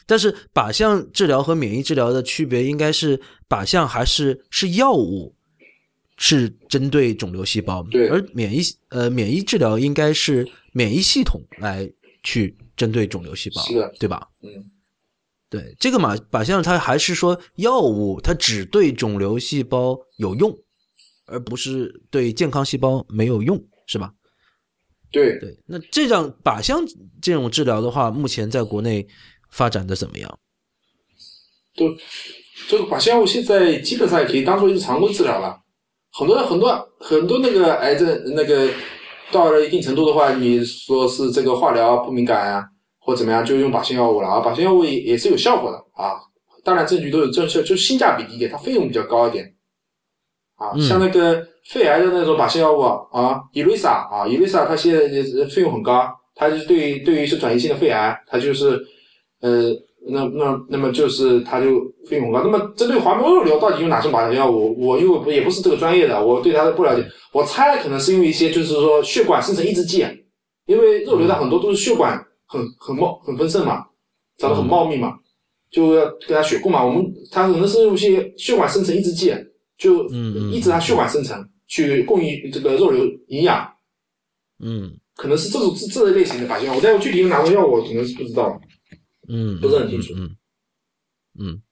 但是靶向治疗和免疫治疗的区别应该是靶向还是是药物，是针对肿瘤细胞，对，而免疫呃免疫治疗应该是免疫系统来去针对肿瘤细胞，是的，对吧？嗯。对这个马靶向，它还是说药物，它只对肿瘤细胞有用，而不是对健康细胞没有用，是吧？对对。那这样靶向这种治疗的话，目前在国内发展的怎么样？都这个靶向药物现在基本上也可以当做一个常规治疗了。很多很多很多那个癌症那个到了一定程度的话，你说是这个化疗不敏感啊。或怎么样，就用靶向药物了啊！靶向药物也也是有效果的啊，当然证据都有证实，就是性价比低一点，它费用比较高一点啊。像那个肺癌的那种靶向药物啊，伊瑞莎啊，伊瑞莎它现在费用很高，它就对于对于是转移性的肺癌，它就是呃，那那那么就是它就费用很高。那么针对滑膜肉瘤到底用哪种靶向药物？我因为也不是这个专业的，我对它的不了解，我猜可能是用一些就是说血管生成抑制剂，因为肉瘤它很多都是血管。很很茂很丰盛嘛，长得很茂密嘛，就要给它血供嘛。我们它可能是用一些血管生成抑制剂，就抑制它血管生成，去供应这个肉瘤营养。嗯，可能是这种这这类型的靶向药，但我具体用哪种药，我可能是不知道。嗯，不是很清楚。嗯嗯，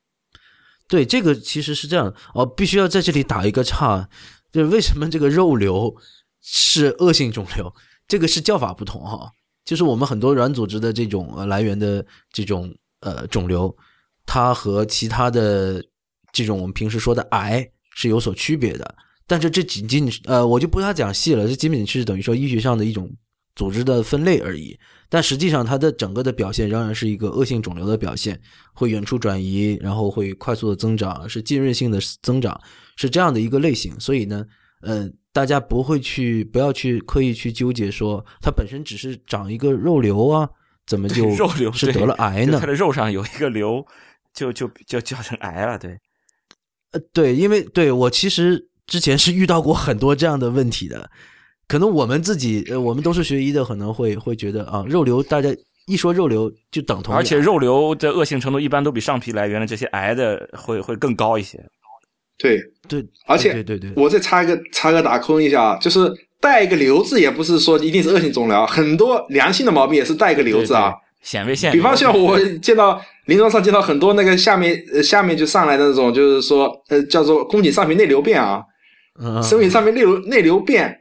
对，这个其实是这样哦，必须要在这里打一个岔，就是为什么这个肉瘤是恶性肿瘤？这个是叫法不同哈。就是我们很多软组织的这种来源的这种呃肿瘤，它和其他的这种我们平时说的癌是有所区别的。但是这仅仅呃，我就不太讲细了，这仅仅是等于说医学上的一种组织的分类而已。但实际上，它的整个的表现仍然是一个恶性肿瘤的表现，会远处转移，然后会快速的增长，是浸润性的增长，是这样的一个类型。所以呢，呃，大家不会去不要去刻意去纠结说它本身只是长一个肉瘤啊，怎么就肉瘤是得了癌呢？它的肉上有一个瘤，就就就叫成癌了。对，呃，对，因为对我其实之前是遇到过很多这样的问题的。可能我们自己，呃，我们都是学医的，可能会会觉得啊，肉瘤，大家一说肉瘤就等同，而且肉瘤的恶性程度一般都比上皮来源的这些癌的会会更高一些。对对，而且对对对，我再插一个插个打空一下啊，就是带一个瘤子，也不是说一定是恶性肿瘤，很多良性的毛病也是带一个瘤子啊，显微腺。比方像我见到 临床上见到很多那个下面呃下面就上来的那种，就是说呃叫做宫颈上皮内瘤变啊，身体上面内瘤内瘤变。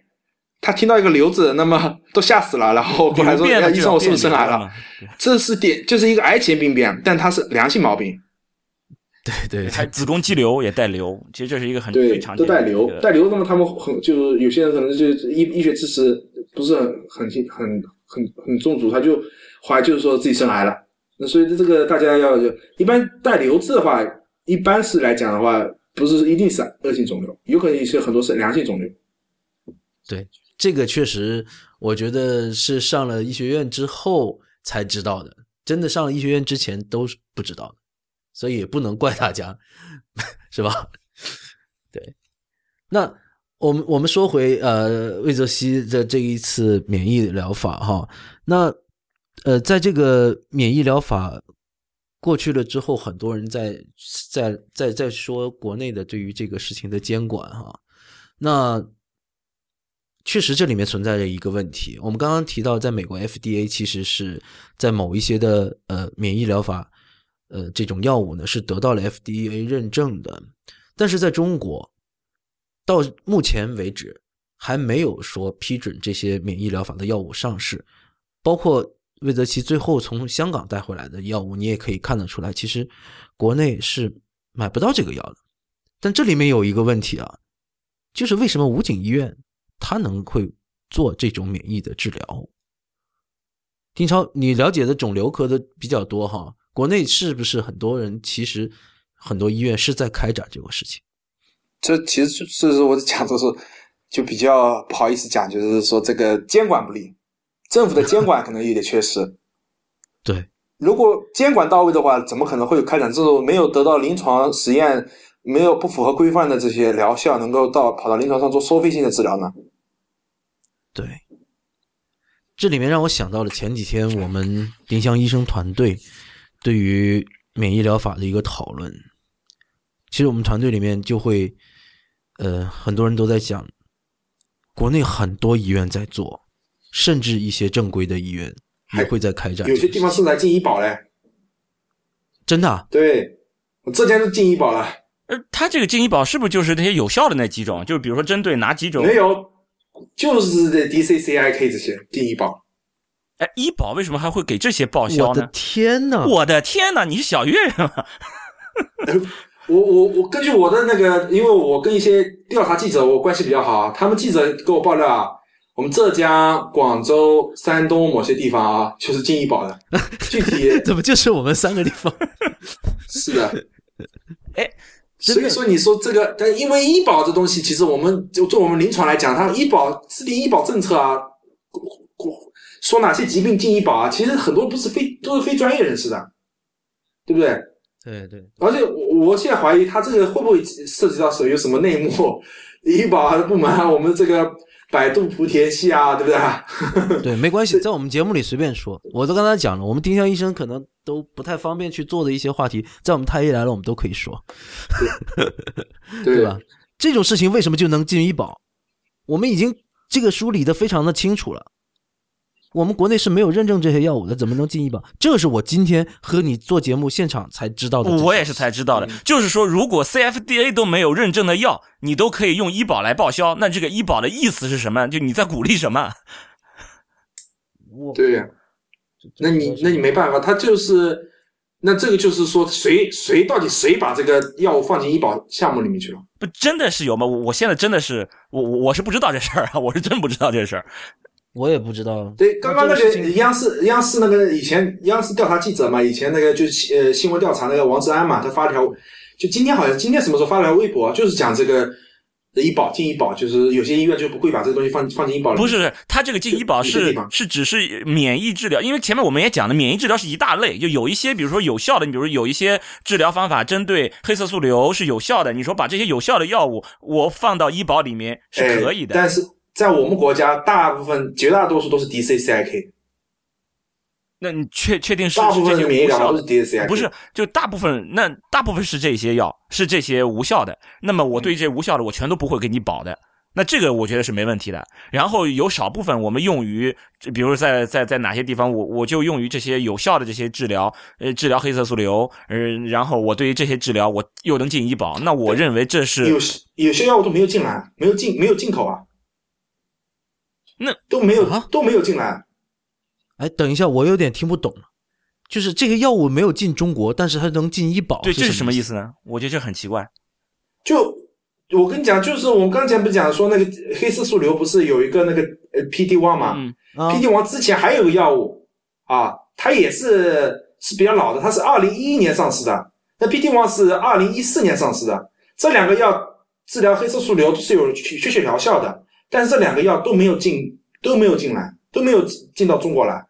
他听到一个瘤子，那么 都吓死了，然后过来说：“医生，我是不是生癌了？”这是点，就是一个癌前病变，但它是良性毛病。对对，还子宫肌瘤也带瘤，其实这是一个很对，常见都带瘤，带瘤。那么他们很就是有些人可能就医医学知识不是很很很很很充足，他就怀就是说自己生癌了。那所以这个大家要一般带瘤子的话，一般是来讲的话，不是一定是恶性肿瘤，有可能是很多是良性肿瘤。对。这个确实，我觉得是上了医学院之后才知道的。真的上了医学院之前都是不知道的，所以也不能怪大家，是吧？对。那我们我们说回呃魏则西的这一次免疫疗法哈，那呃在这个免疫疗法过去了之后，很多人在在在在说国内的对于这个事情的监管哈，那。确实，这里面存在着一个问题。我们刚刚提到，在美国 FDA 其实是在某一些的呃免疫疗法，呃这种药物呢是得到了 FDA 认证的，但是在中国到目前为止还没有说批准这些免疫疗法的药物上市。包括魏则西最后从香港带回来的药物，你也可以看得出来，其实国内是买不到这个药的。但这里面有一个问题啊，就是为什么武警医院？他能会做这种免疫的治疗？丁超，你了解的肿瘤科的比较多哈，国内是不是很多人其实很多医院是在开展这个事情？这其实就是我讲的是，就比较不好意思讲，就是说这个监管不力，政府的监管可能有点缺失。对，如果监管到位的话，怎么可能会有开展这种没有得到临床实验？没有不符合规范的这些疗效，能够到跑到临床上做收费性的治疗呢？对，这里面让我想到了前几天我们丁香医生团队对于免疫疗法的一个讨论。其实我们团队里面就会，呃，很多人都在讲，国内很多医院在做，甚至一些正规的医院也会在开展。有些地方是来进医保嘞，真的？对，浙江都进医保了。呃，他这个进医保是不是就是那些有效的那几种？就是比如说针对哪几种？没有，就是这 DCCIK 这些进医保。哎，医保为什么还会给这些报销呢？我的天呐！我的天呐！你是小月 人吗？我我我根据我的那个，因为我跟一些调查记者我关系比较好，他们记者给我爆料啊，我们浙江、广州、山东某些地方啊，就是进医保的。具体怎么就是我们三个地方？是的，哎。所以说，你说这个，但因为医保这东西，其实我们就做我们临床来讲，它医保制定医保政策啊，说哪些疾病进医保啊，其实很多不是非都是非专业人士的，对不对？对对。而且我我现在怀疑，他这个会不会涉及到什有什么内幕？医保部门啊，我们这个。百度莆田系啊，对不对？对，没关系，在我们节目里随便说。我都跟他讲了，我们丁香医生可能都不太方便去做的一些话题，在我们太医来了，我们都可以说，对 吧？这种事情为什么就能进医保？我们已经这个梳理的非常的清楚了。我们国内是没有认证这些药物的，怎么能进医保？这是我今天和你做节目现场才知道的。我也是才知道的，就是说，如果 CFDA 都没有认证的药，你都可以用医保来报销，那这个医保的意思是什么？就你在鼓励什么？对呀，那你那你没办法，他就是那这个就是说，谁谁到底谁把这个药物放进医保项目里面去了？不，真的是有吗？我我现在真的是我我我是不知道这事儿啊，我是真不知道这事儿。我也不知道。对，刚刚那个央视央视那个以前央视调查记者嘛，以前那个就是呃新闻调查那个王志安嘛，他发了条，就今天好像今天什么时候发了条微博，就是讲这个。医保进医保，就是有些医院就不会把这个东西放放进医保里。不是，他这个进医保是是只是免疫治疗，因为前面我们也讲了，免疫治疗是一大类，就有一些，比如说有效的，你比如有一些治疗方法针对黑色素瘤是有效的，你说把这些有效的药物我放到医保里面是可以的。但是在我们国家，大部分绝大多数都是 DCCIK。那你确确定是大部分的免疫疗都是 DCCIK？不是，就大部分那大部分是这些药，是这些无效的。那么我对这些无效的，我全都不会给你保的。那这个我觉得是没问题的。然后有少部分我们用于，比如在在在哪些地方，我我就用于这些有效的这些治疗，呃，治疗黑色素瘤。呃，然后我对于这些治疗，我又能进医保。那我认为这是有有些药物都没有进来，没有进没有进口啊。那都没有啊都没有进来。哎，等一下，我有点听不懂了。就是这个药物没有进中国，但是它能进医保，对，这是什么意思呢？我觉得这很奇怪。就我跟你讲，就是我们刚才不是讲说那个黑色素瘤不是有一个那个呃 PD one 嘛？PD one 之前还有个药物啊，它也是是比较老的，它是二零一一年上市的。那 PD one 是二零一四年上市的。这两个药治疗黑色素瘤都是有血血疗效的，但是这两个药都没有进，都没有进来，都没有进到中国来。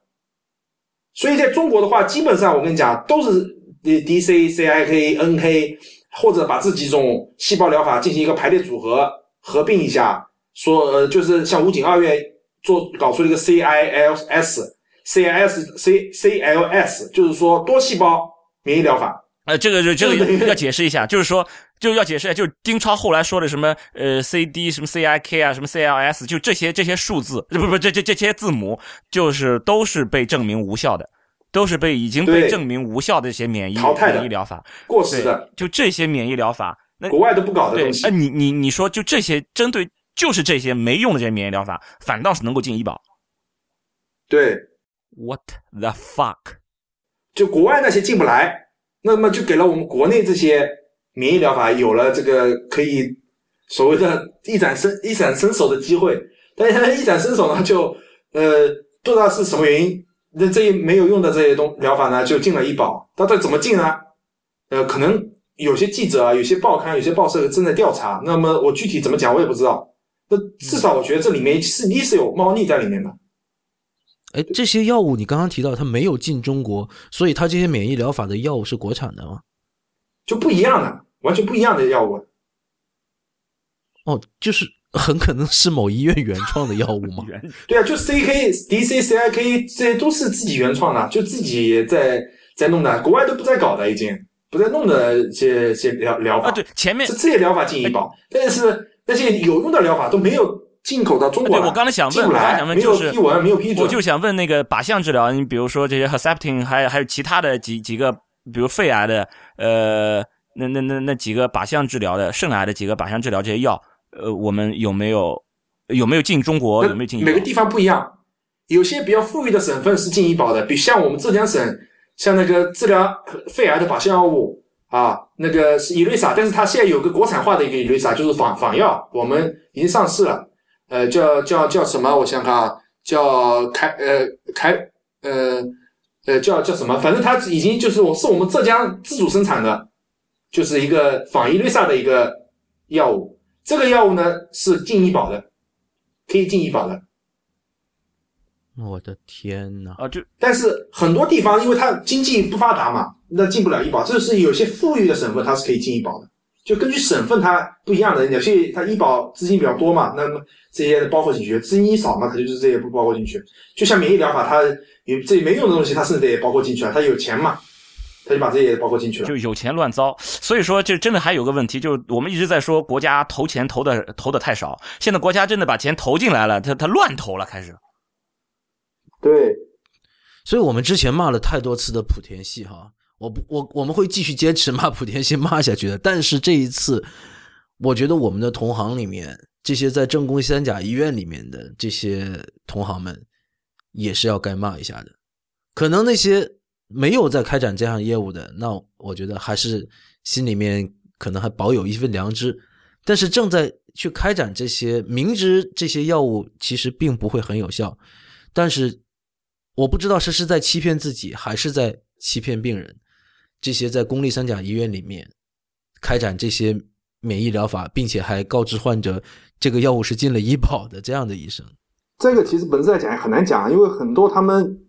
所以在中国的话，基本上我跟你讲，都是 D C C I K N K，或者把这几种细胞疗法进行一个排列组合，合并一下，说呃，就是像武警二院做搞出了一个 C I L S C I S C C L S，就是说多细胞免疫疗法。呃，这个就这个要解释一下，就是说就要解释一下，就是丁超后来说的什么呃 C D 什么 C I K 啊，什么 C L S，就这些这些数字，不不这这这些字母，就是都是被证明无效的，都是被已经被证明无效的一些免疫免疫疗法，过时的，就这些免疫疗法，那国外都不搞的东西。哎，你你你说就这些针对就是这些没用的这些免疫疗法，反倒是能够进医保？对，What the fuck？就国外那些进不来。那么就给了我们国内这些免疫疗法有了这个可以所谓的一展身一展身手的机会，但是一展身手呢，就呃不知道是什么原因，那这些没有用的这些东疗法呢就进了医保，到底怎么进呢？呃，可能有些记者啊，有些报刊、有些报社正在调查，那么我具体怎么讲我也不知道。那至少我觉得这里面是一是有猫腻在里面的。哎，这些药物你刚刚提到它没有进中国，所以它这些免疫疗法的药物是国产的吗？就不一样的，完全不一样的药物。哦，就是很可能是某医院原创的药物吗？对啊，就 C K D C C I K 这些都是自己原创的，就自己在在弄的，国外都不再搞的，已经不再弄的些些疗疗法。啊，对，前面这这些疗法进医保，但是那些有用的疗法都没有。进口到中国，对我刚才想问，我刚才想问就是，没有批文，没有批准，我就想问那个靶向治疗，你比如说这些 Herceptin，还有还有其他的几几个，比如肺癌的，呃，那那那那几个靶向治疗的，肾癌的几个靶向治疗这些药，呃，我们有没有有没有进中国？有没有进？每个地方不一样，有些比较富裕的省份是进医保的，比像我们浙江省，像那个治疗肺癌的靶向药物啊，那个是伊瑞莎，但是它现在有个国产化的一个伊瑞莎，就是仿仿药，我们已经上市了。呃，叫叫叫什么？我想想啊，叫凯呃凯呃呃叫叫什么？反正它已经就是我是我们浙江自主生产的，就是一个仿伊瑞萨的一个药物。这个药物呢是进医保的，可以进医保的。我的天呐！啊，就但是很多地方因为它经济不发达嘛，那进不了医保。这是有些富裕的省份它是可以进医保的。就根据省份它不一样的，有些它医保资金比较多嘛，那么这些包括进去；资金少嘛，它就是这些不包括进去。就像免疫疗法，它有这没用的东西，它甚至也包括进去了。它有钱嘛，它就把这些包括进去了。就有钱乱糟，所以说就真的还有个问题，就是我们一直在说国家投钱投的投的太少，现在国家真的把钱投进来了，他他乱投了，开始。对，所以我们之前骂了太多次的莆田系哈。我不，我我们会继续坚持骂莆田系骂下去的。但是这一次，我觉得我们的同行里面，这些在正宫三甲医院里面的这些同行们，也是要该骂一下的。可能那些没有在开展这项业务的，那我觉得还是心里面可能还保有一份良知。但是正在去开展这些，明知这些药物其实并不会很有效，但是我不知道是是在欺骗自己，还是在欺骗病人。这些在公立三甲医院里面开展这些免疫疗法，并且还告知患者这个药物是进了医保的这样的医生。这个其实本质来讲也很难讲，因为很多他们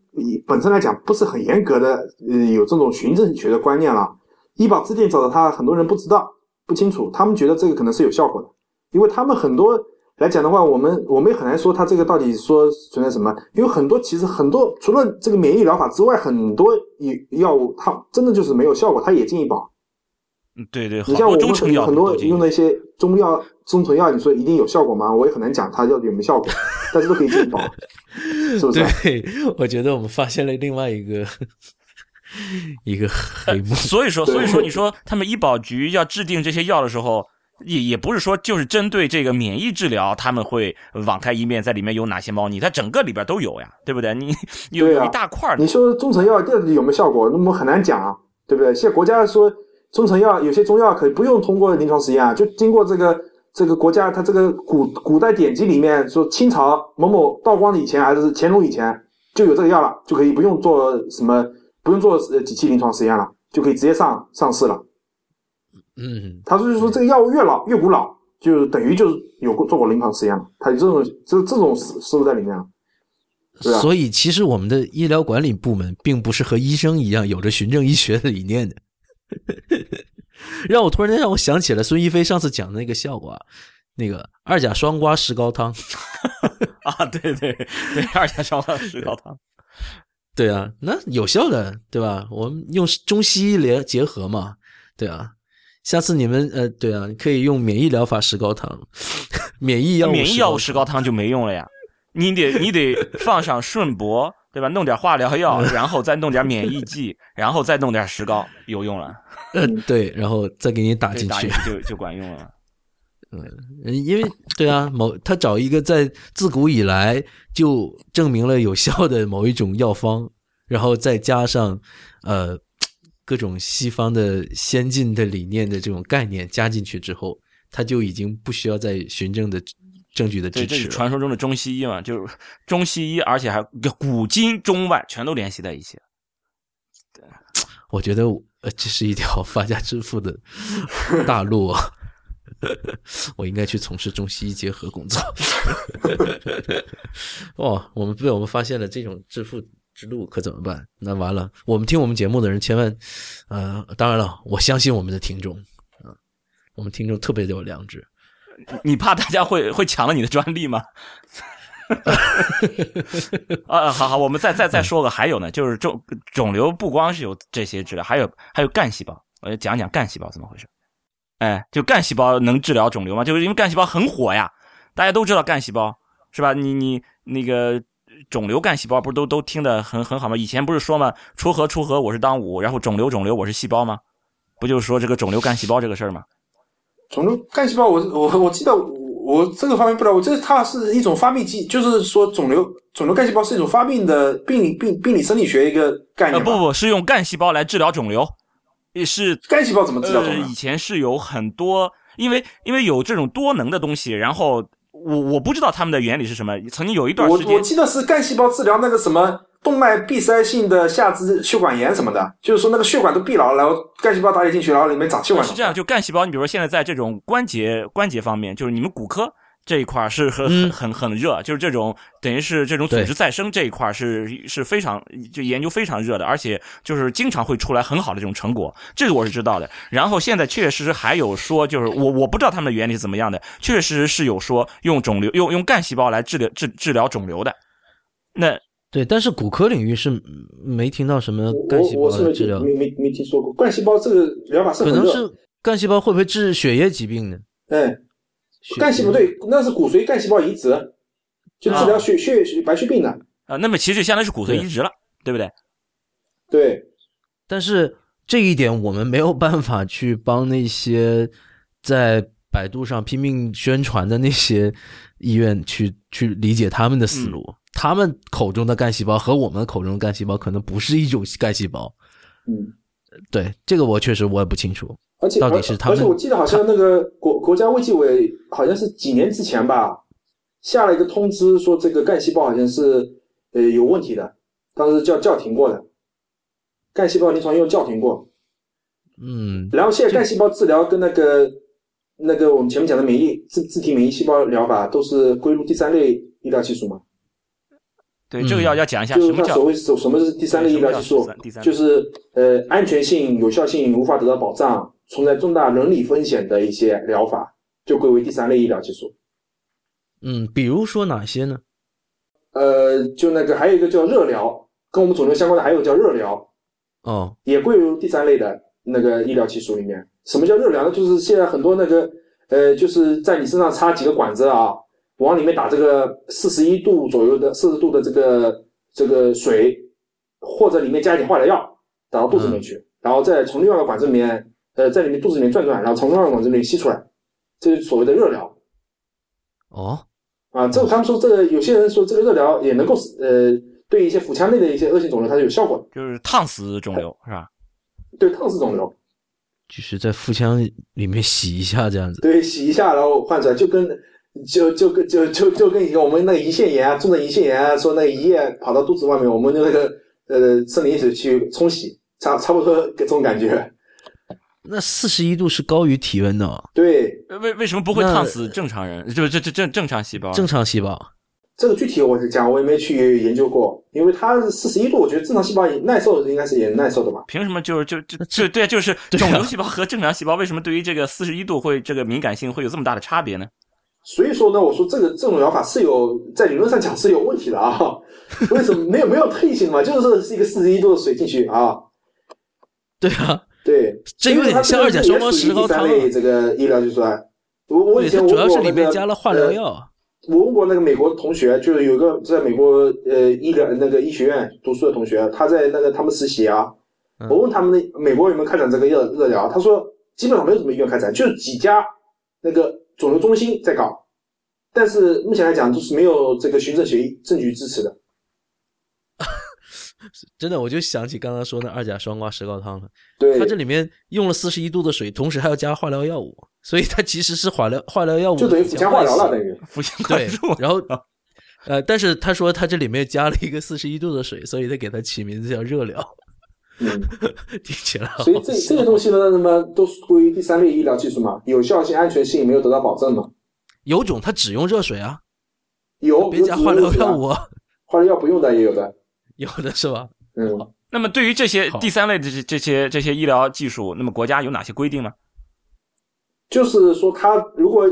本身来讲不是很严格的，呃，有这种循证学的观念了。医保制定者他很多人不知道、不清楚，他们觉得这个可能是有效果的，因为他们很多来讲的话，我们我们也很难说它这个到底说存在什么，因为很多其实很多除了这个免疫疗法之外，很多药物它真的就是没有效果，它也进医保。对对，你像我们很多用的一些中药、中成药，你说一定有效果吗？我也很难讲它到底有没有效果，但是都可以进保，是不是？对，我觉得我们发现了另外一个 一个黑幕。所以说，所以说，你说他们医保局要制定这些药的时候，也也不是说就是针对这个免疫治疗，他们会网开一面，在里面有哪些猫腻，它整个里边都有呀，对不对？你有一大块你说中成药到底有没有效果？那么很难讲啊，对不对？现在国家说。中成药有些中药可以不用通过临床实验啊，就经过这个这个国家它这个古古代典籍里面说清朝某某道光以前还是乾隆以前就有这个药了，就可以不用做什么不用做呃几期临床实验了，就可以直接上上市了。嗯，他说就说这个药物越老越古老，就等于就是有过做过临床实验了，他有这种这这种思思路在里面了。所以其实我们的医疗管理部门并不是和医生一样有着循证医学的理念的。让我突然间让我想起了孙一飞上次讲的那个笑话，那个二甲双胍石膏汤 啊，对对对，二甲双胍石膏汤，对啊，那有效的对吧？我们用中西医联结合嘛，对啊。下次你们呃，对啊，可以用免疫疗法石膏汤，免疫药免疫药物石膏汤就没用了呀，你得 你得放上顺铂。对吧？弄点化疗药，然后再弄点免疫剂，然后再弄点石膏，有用了。嗯，对，然后再给你打进去，就就管用了。嗯，因为对啊，某他找一个在自古以来就证明了有效的某一种药方，然后再加上呃各种西方的先进的理念的这种概念加进去之后，他就已经不需要再循证的。证据的支持，这是传说中的中西医嘛？就是中西医，而且还古今中外全都联系在一起。对，我觉得呃，这是一条发家致富的 大路啊！我应该去从事中西医结合工作。哇，我们被我们发现了这种致富之路，可怎么办？那完了，我们听我们节目的人千万呃，当然了，我相信我们的听众啊，我们听众特别的有良知。你怕大家会会抢了你的专利吗？啊，好好，我们再再再说个，还有呢，就是肿肿瘤不光是有这些治疗，还有还有干细胞，我讲讲干细胞怎么回事。哎，就干细胞能治疗肿瘤吗？就是因为干细胞很火呀，大家都知道干细胞是吧？你你那个肿瘤干细胞不是都都听得很很好吗？以前不是说吗？出核出核我是当五，然后肿瘤肿瘤我是细胞吗？不就是说这个肿瘤干细胞这个事儿吗？肿瘤干细胞，我我我记得我这个方面不知道，我这它是一种发病机，就是说肿瘤肿瘤干细胞是一种发病的病理病病理生理学一个概念。呃不不，是用干细胞来治疗肿瘤，也是干细胞怎么治疗肿瘤？以前是有很多，因为因为有这种多能的东西，然后我我不知道他们的原理是什么。曾经有一段时间，我我记得是干细胞治疗那个什么。动脉闭塞性的下肢血管炎什么的，就是说那个血管都闭牢了，然后干细胞打进去，然后里面长血管。是这样，就干细胞，你比如说现在在这种关节关节方面，就是你们骨科这一块是很很很很热，就是这种等于是这种组织再生这一块是是非常就研究非常热的，而且就是经常会出来很好的这种成果，这个我是知道的。然后现在确确实实还有说，就是我我不知道他们的原理是怎么样的，确确实实是有说用肿瘤用用干细胞来治疗治治疗肿瘤的，那。对，但是骨科领域是没听到什么干细胞的治疗，没没没听说过干细胞这个疗法是可能是干细胞会不会治血液疾病呢？哎，干细胞对，那是骨髓干细胞移植，就治疗血血白血病的啊。那么其实相当于是骨髓移植了，对不对？对，但是这一点我们没有办法去帮那些在百度上拼命宣传的那些医院去去理解他们的思路。他们口中的干细胞和我们口中的干细胞可能不是一种干细胞。嗯，对，这个我确实我也不清楚。而且到底是他们而且我记得好像那个国国家卫计委好像是几年之前吧，下了一个通知说这个干细胞好像是呃有问题的，当时叫叫停过的，干细胞临床用叫停过。嗯，然后现在干细胞治疗跟那个那个我们前面讲的免疫自自体免疫细胞疗法都是归入第三类医疗技术嘛？对，这个要要讲一下就是所谓什什么是第三类医疗技术？就是呃安全性、有效性无法得到保障，存在重大伦理风险的一些疗法，就归为第三类医疗技术。嗯，比如说哪些呢？呃，就那个还有一个叫热疗，跟我们肿瘤相关的还有叫热疗，哦，也归入第三类的那个医疗技术里面。什么叫热疗呢？就是现在很多那个呃，就是在你身上插几个管子啊，往里面打这个四十一度左右的四十度的这个这个水，或者里面加一点化疗药打到肚子里面去，然后再从另外一个管子里面呃在里面肚子里面转转，然后从另外一个管子里面吸出来，这是所谓的热疗。哦，啊，这个他们说这个有些人说这个热疗也能够呃对一些腹腔内的一些恶性肿瘤它是有效果的，就是烫死肿瘤是吧？对烫死肿瘤，就是在腹腔里面洗一下这样子。对洗一下然后换出来，就跟就就跟就就就跟以前我们那个胰腺炎啊，重症胰腺炎啊，说那个胰液跑到肚子外面，我们就那个呃生理盐水去冲洗，差差不多这种感觉。那四十一度是高于体温的哦，对，为为什么不会烫死正常人？就是这这正正常细胞？正常细胞。这个具体我讲我也没去研究过，因为它四十一度，我觉得正常细胞也耐受应该是也耐受的吧。凭什么就是就就就对，就是肿瘤细胞和正常细胞为什么对于这个四十一度会这个敏感性会有这么大的差别呢？所以说呢，我说这个这种疗法是有在理论上讲是有问题的啊。为什么没有没有特异性嘛？就是是一个四十一度的水进去啊，对啊，对，这有点像二甲双胍石膏汤这个医疗技术啊。我我以对，前它主要是问过那个里面加了化疗呃药。我问过那个美国同学，就是有个在美国呃医疗那个医学院读书的同学，他在那个他们实习啊。嗯我问他们的美国有没有开展这个热热疗，他说基本上没有什么医院开展，就是几家那个肿瘤中心在搞，但是目前来讲都是没有这个循证协议证据支持的。真的，我就想起刚刚说那二甲双胍石膏汤了。对它，这里面用了四十一度的水，同时还要加化疗药物，所以它其实是化疗化疗药物就等于腹腔化疗了，等于。对，然后呃，但是他说他这里面加了一个四十一度的水，所以他给它起名字叫热疗，嗯，听起来好所以这这个东西呢，那么都是归于第三类医疗技术嘛，有效性、安全性没有得到保证嘛。有种他只用热水啊，有别加化疗药物，啊，化疗药不用的也有的。有的是吧？嗯，那么对于这些第三类的这这些这些医疗技术，那么国家有哪些规定呢？就是说，他如果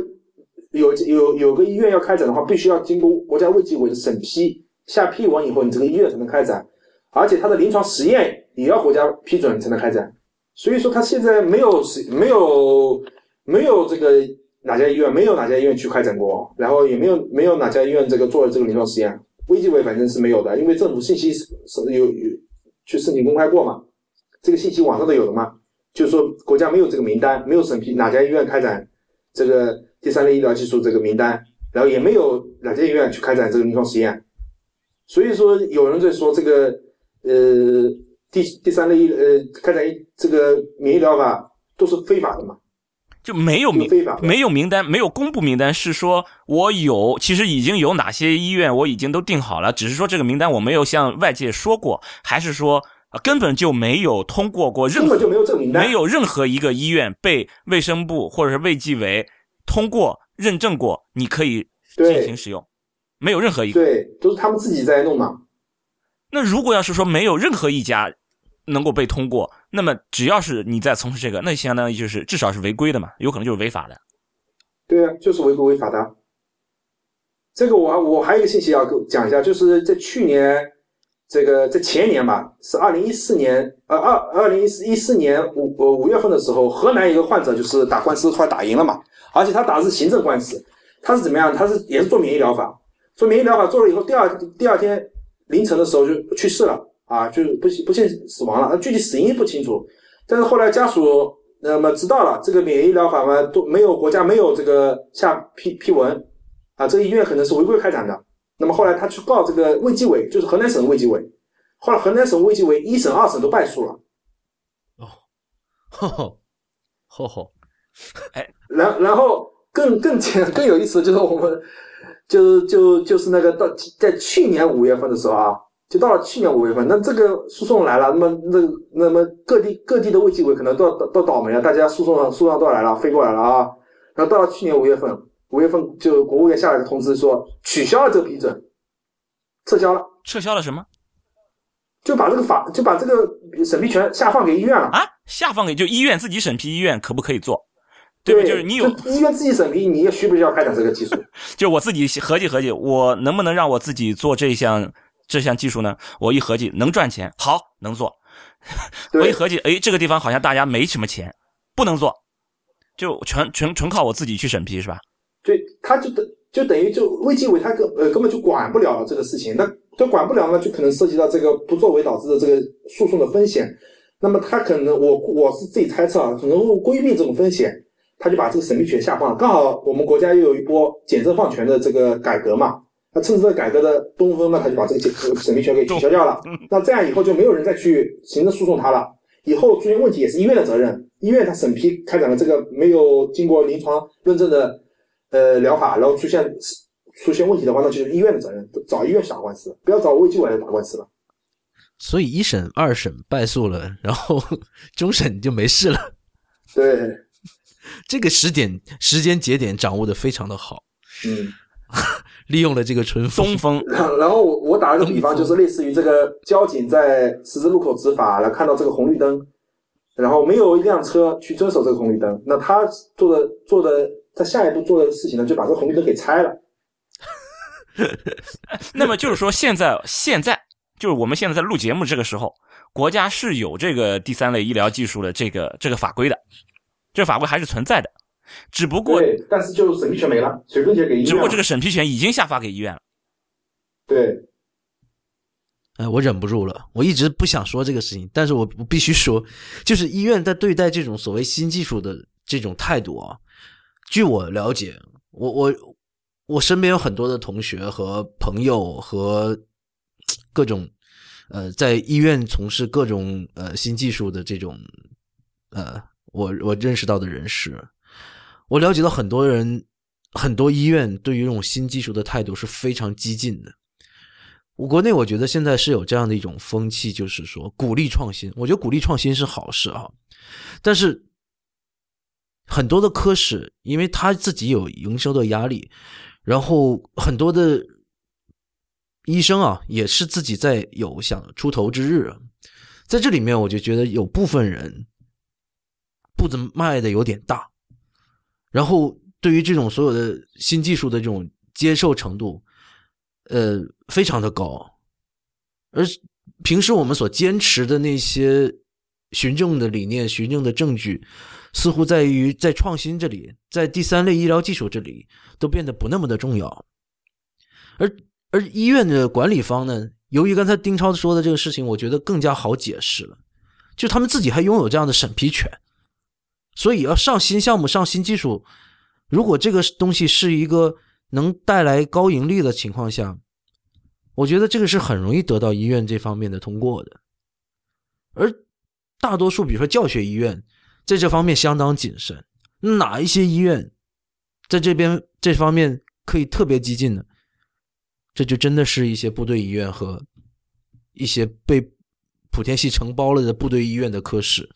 有有有个医院要开展的话，必须要经过国家卫计委的审批，下批文以后，你这个医院才能开展，而且它的临床实验也要国家批准才能开展。所以说，他现在没有是没有没有这个哪家医院没有哪家医院去开展过，然后也没有没有哪家医院这个做了这个临床实验，卫计委反正是没有的，因为政府信息是有有去申请公开过嘛，这个信息网上都有的嘛。就是说国家没有这个名单，没有审批哪家医院开展这个第三类医疗技术这个名单，然后也没有哪家医院去开展这个临床实验，所以说有人在说这个呃第第三类医呃开展这个免疫疗法都是非法的嘛，就没有名没有名单，没有公布名单，是说我有，其实已经有哪些医院我已经都定好了，只是说这个名单我没有向外界说过，还是说、呃根本就没有通过过任何根本就没有这个名单，没有任何一个医院被卫生部或者是卫计委通过认证过，你可以进行使用，没有任何一个。对，都是他们自己在弄嘛。那如果要是说没有任何一家能够被通过，那么只要是你在从事这个，那相当于就是至少是违规的嘛，有可能就是违法的。对啊，就是违规违法的。这个我我还有一个信息要跟讲一下，就是在去年这个在前年吧，是二零一四年呃二二零一四一四年五呃五月份的时候，河南一个患者就是打官司后来打赢了嘛，而且他打的是行政官司，他是怎么样？他是也是做免疫疗法，做免疫疗法做了以后，第二第二天凌晨的时候就去世了啊，就不幸不幸死亡了，具体死因不清楚，但是后来家属那么知道了这个免疫疗法嘛，都没有国家没有这个下批批文啊，这个医院可能是违规开展的，那么后来他去告这个卫计委，就是河南省卫计委。后来河南省卫计委一审、二审都败诉了。哦，吼吼，吼吼，哎，然然后更更简更有意思的就是我们，就就就是那个到在去年五月份的时候啊，就到了去年五月份，那这个诉讼来了，那么那那么各地各地的卫计委可能都要都倒霉了，大家诉讼诉讼都来了，飞过来了啊。然后到了去年五月份。五月份就国务院下来的通知说取消了这个批准，撤销了。撤销了什么？就把这个法就把这个审批权下放给医院了啊？下放给就医院自己审批，医院可不可以做？对对？就是你有医院自己审批，你也需不需要开展这个技术？就我自己合计合计，我能不能让我自己做这项这项技术呢？我一合计能赚钱，好能做。我一合计，哎，这个地方好像大家没什么钱，不能做，就全全全靠我自己去审批是吧？对，他就等就等于就卫计委他根呃根本就管不了这个事情，那他管不了呢，就可能涉及到这个不作为导致的这个诉讼的风险。那么他可能我我是自己猜测啊，可能规避这种风险，他就把这个审批权下放了。刚好我们国家又有一波简政放权的这个改革嘛，那趁着这个改革的东风呢，他就把这个审审批权给取消掉了。那这样以后就没有人再去行政诉讼他了，以后出现问题也是医院的责任，医院他审批开展了这个没有经过临床论证的。呃，疗法，然后出现出现问题的话，那就是医院的责任，找医院去打官司，不要找卫计委来打官司了。所以一审、二审败诉了，然后 终审就没事了。对，这个时点时间节点掌握的非常的好。嗯，利用了这个春风风。然后我我打了个比方，就是类似于这个交警在十字路口执法，然后看到这个红绿灯，然后没有一辆车去遵守这个红绿灯，那他做的做的。他下一步做的事情呢，就把这红绿灯给拆了。那么就是说，现在现在就是我们现在在录节目这个时候，国家是有这个第三类医疗技术的这个这个法规的，这个法规还是存在的，只不过对，但是就审批权没了，审批权给医院。只不过这个审批权已经下发给医院了。对，哎，我忍不住了，我一直不想说这个事情，但是我我必须说，就是医院在对待这种所谓新技术的这种态度啊。据我了解，我我我身边有很多的同学和朋友和各种呃在医院从事各种呃新技术的这种呃我我认识到的人士，我了解到很多人很多医院对于这种新技术的态度是非常激进的。我国内我觉得现在是有这样的一种风气，就是说鼓励创新。我觉得鼓励创新是好事啊，但是。很多的科室，因为他自己有营收的压力，然后很多的医生啊，也是自己在有想出头之日，在这里面，我就觉得有部分人步子迈的有点大，然后对于这种所有的新技术的这种接受程度，呃，非常的高，而平时我们所坚持的那些循证的理念、循证的证据。似乎在于在创新这里，在第三类医疗技术这里都变得不那么的重要，而而医院的管理方呢，由于刚才丁超说的这个事情，我觉得更加好解释了，就他们自己还拥有这样的审批权，所以要上新项目、上新技术，如果这个东西是一个能带来高盈利的情况下，我觉得这个是很容易得到医院这方面的通过的，而大多数比如说教学医院。在这方面相当谨慎，哪一些医院在这边这方面可以特别激进呢？这就真的是一些部队医院和一些被莆田系承包了的部队医院的科室，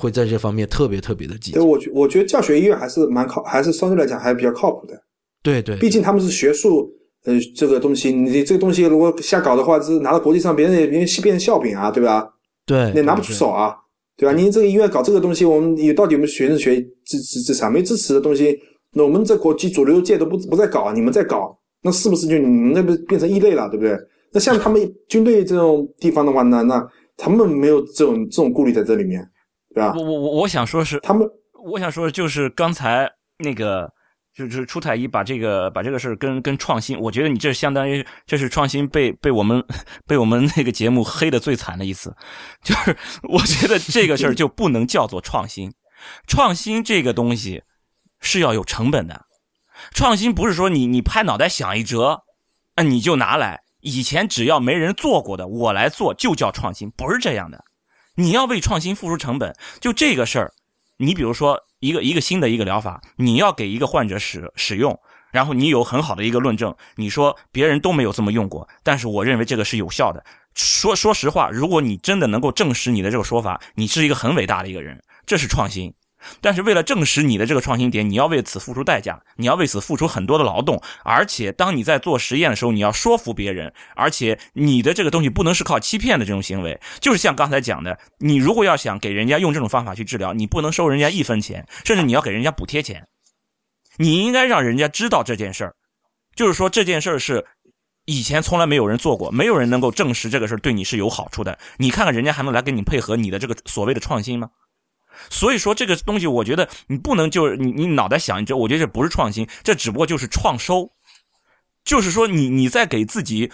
会在这方面特别特别的积极。对。我觉我觉得教学医院还是蛮靠，还是相对来讲还是比较靠谱的。对对，毕竟他们是学术，呃，这个东西，你这个东西如果瞎搞的话，是拿到国际上别人也别人变成笑柄啊，对吧？对，你拿不出手啊。对吧？您这个医院搞这个东西，我们有到底我们学生学支支支持没支持的东西，那我们在国际主流界都不不再搞，你们在搞，那是不是就你们那边变成异类了？对不对？那像他们 军队这种地方的话，那那他们没有这种这种顾虑在这里面，对吧？我我我我想说是他们，我想说的就是刚才那个。就是出太医把这个把这个事儿跟跟创新，我觉得你这相当于这是创新被被我们被我们那个节目黑的最惨的一次，就是我觉得这个事儿就不能叫做创新，创新这个东西是要有成本的，创新不是说你你拍脑袋想一折，啊你就拿来。以前只要没人做过的，我来做就叫创新，不是这样的。你要为创新付出成本，就这个事儿。你比如说一个一个新的一个疗法，你要给一个患者使使用，然后你有很好的一个论证，你说别人都没有这么用过，但是我认为这个是有效的。说说实话，如果你真的能够证实你的这个说法，你是一个很伟大的一个人，这是创新。但是为了证实你的这个创新点，你要为此付出代价，你要为此付出很多的劳动，而且当你在做实验的时候，你要说服别人，而且你的这个东西不能是靠欺骗的这种行为，就是像刚才讲的，你如果要想给人家用这种方法去治疗，你不能收人家一分钱，甚至你要给人家补贴钱，你应该让人家知道这件事儿，就是说这件事儿是以前从来没有人做过，没有人能够证实这个事儿对你是有好处的，你看看人家还能来跟你配合你的这个所谓的创新吗？所以说这个东西，我觉得你不能就是你你脑袋想，这我觉得这不是创新，这只不过就是创收，就是说你你在给自己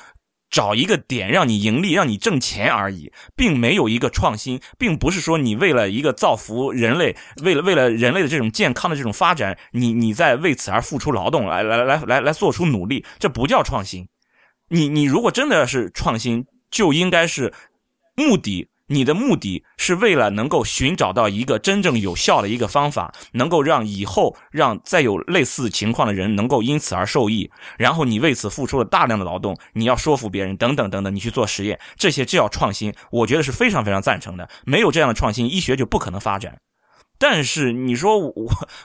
找一个点让你盈利、让你挣钱而已，并没有一个创新，并不是说你为了一个造福人类，为了为了人类的这种健康的这种发展，你你在为此而付出劳动，来来来来来做出努力，这不叫创新。你你如果真的是创新，就应该是目的。你的目的是为了能够寻找到一个真正有效的一个方法，能够让以后让再有类似情况的人能够因此而受益，然后你为此付出了大量的劳动，你要说服别人等等等等，你去做实验，这些就叫创新，我觉得是非常非常赞成的。没有这样的创新，医学就不可能发展。但是你说我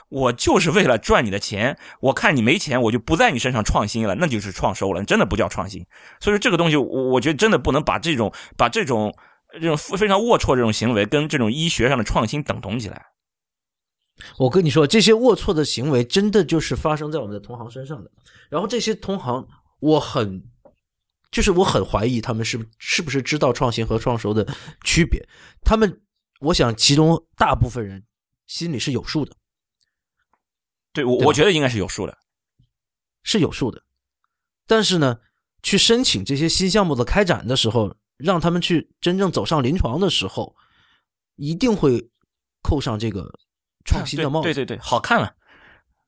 我就是为了赚你的钱，我看你没钱，我就不在你身上创新了，那就是创收了，真的不叫创新。所以说这个东西，我我觉得真的不能把这种把这种。这种非常龌龊这种行为，跟这种医学上的创新等同起来。我跟你说，这些龌龊的行为，真的就是发生在我们的同行身上的。然后这些同行，我很，就是我很怀疑他们是是不是知道创新和创收的区别。他们，我想其中大部分人心里是有数的。对我，我觉得应该是有数的，是有数的。但是呢，去申请这些新项目的开展的时候。让他们去真正走上临床的时候，一定会扣上这个创新的帽子。对对对，好看了。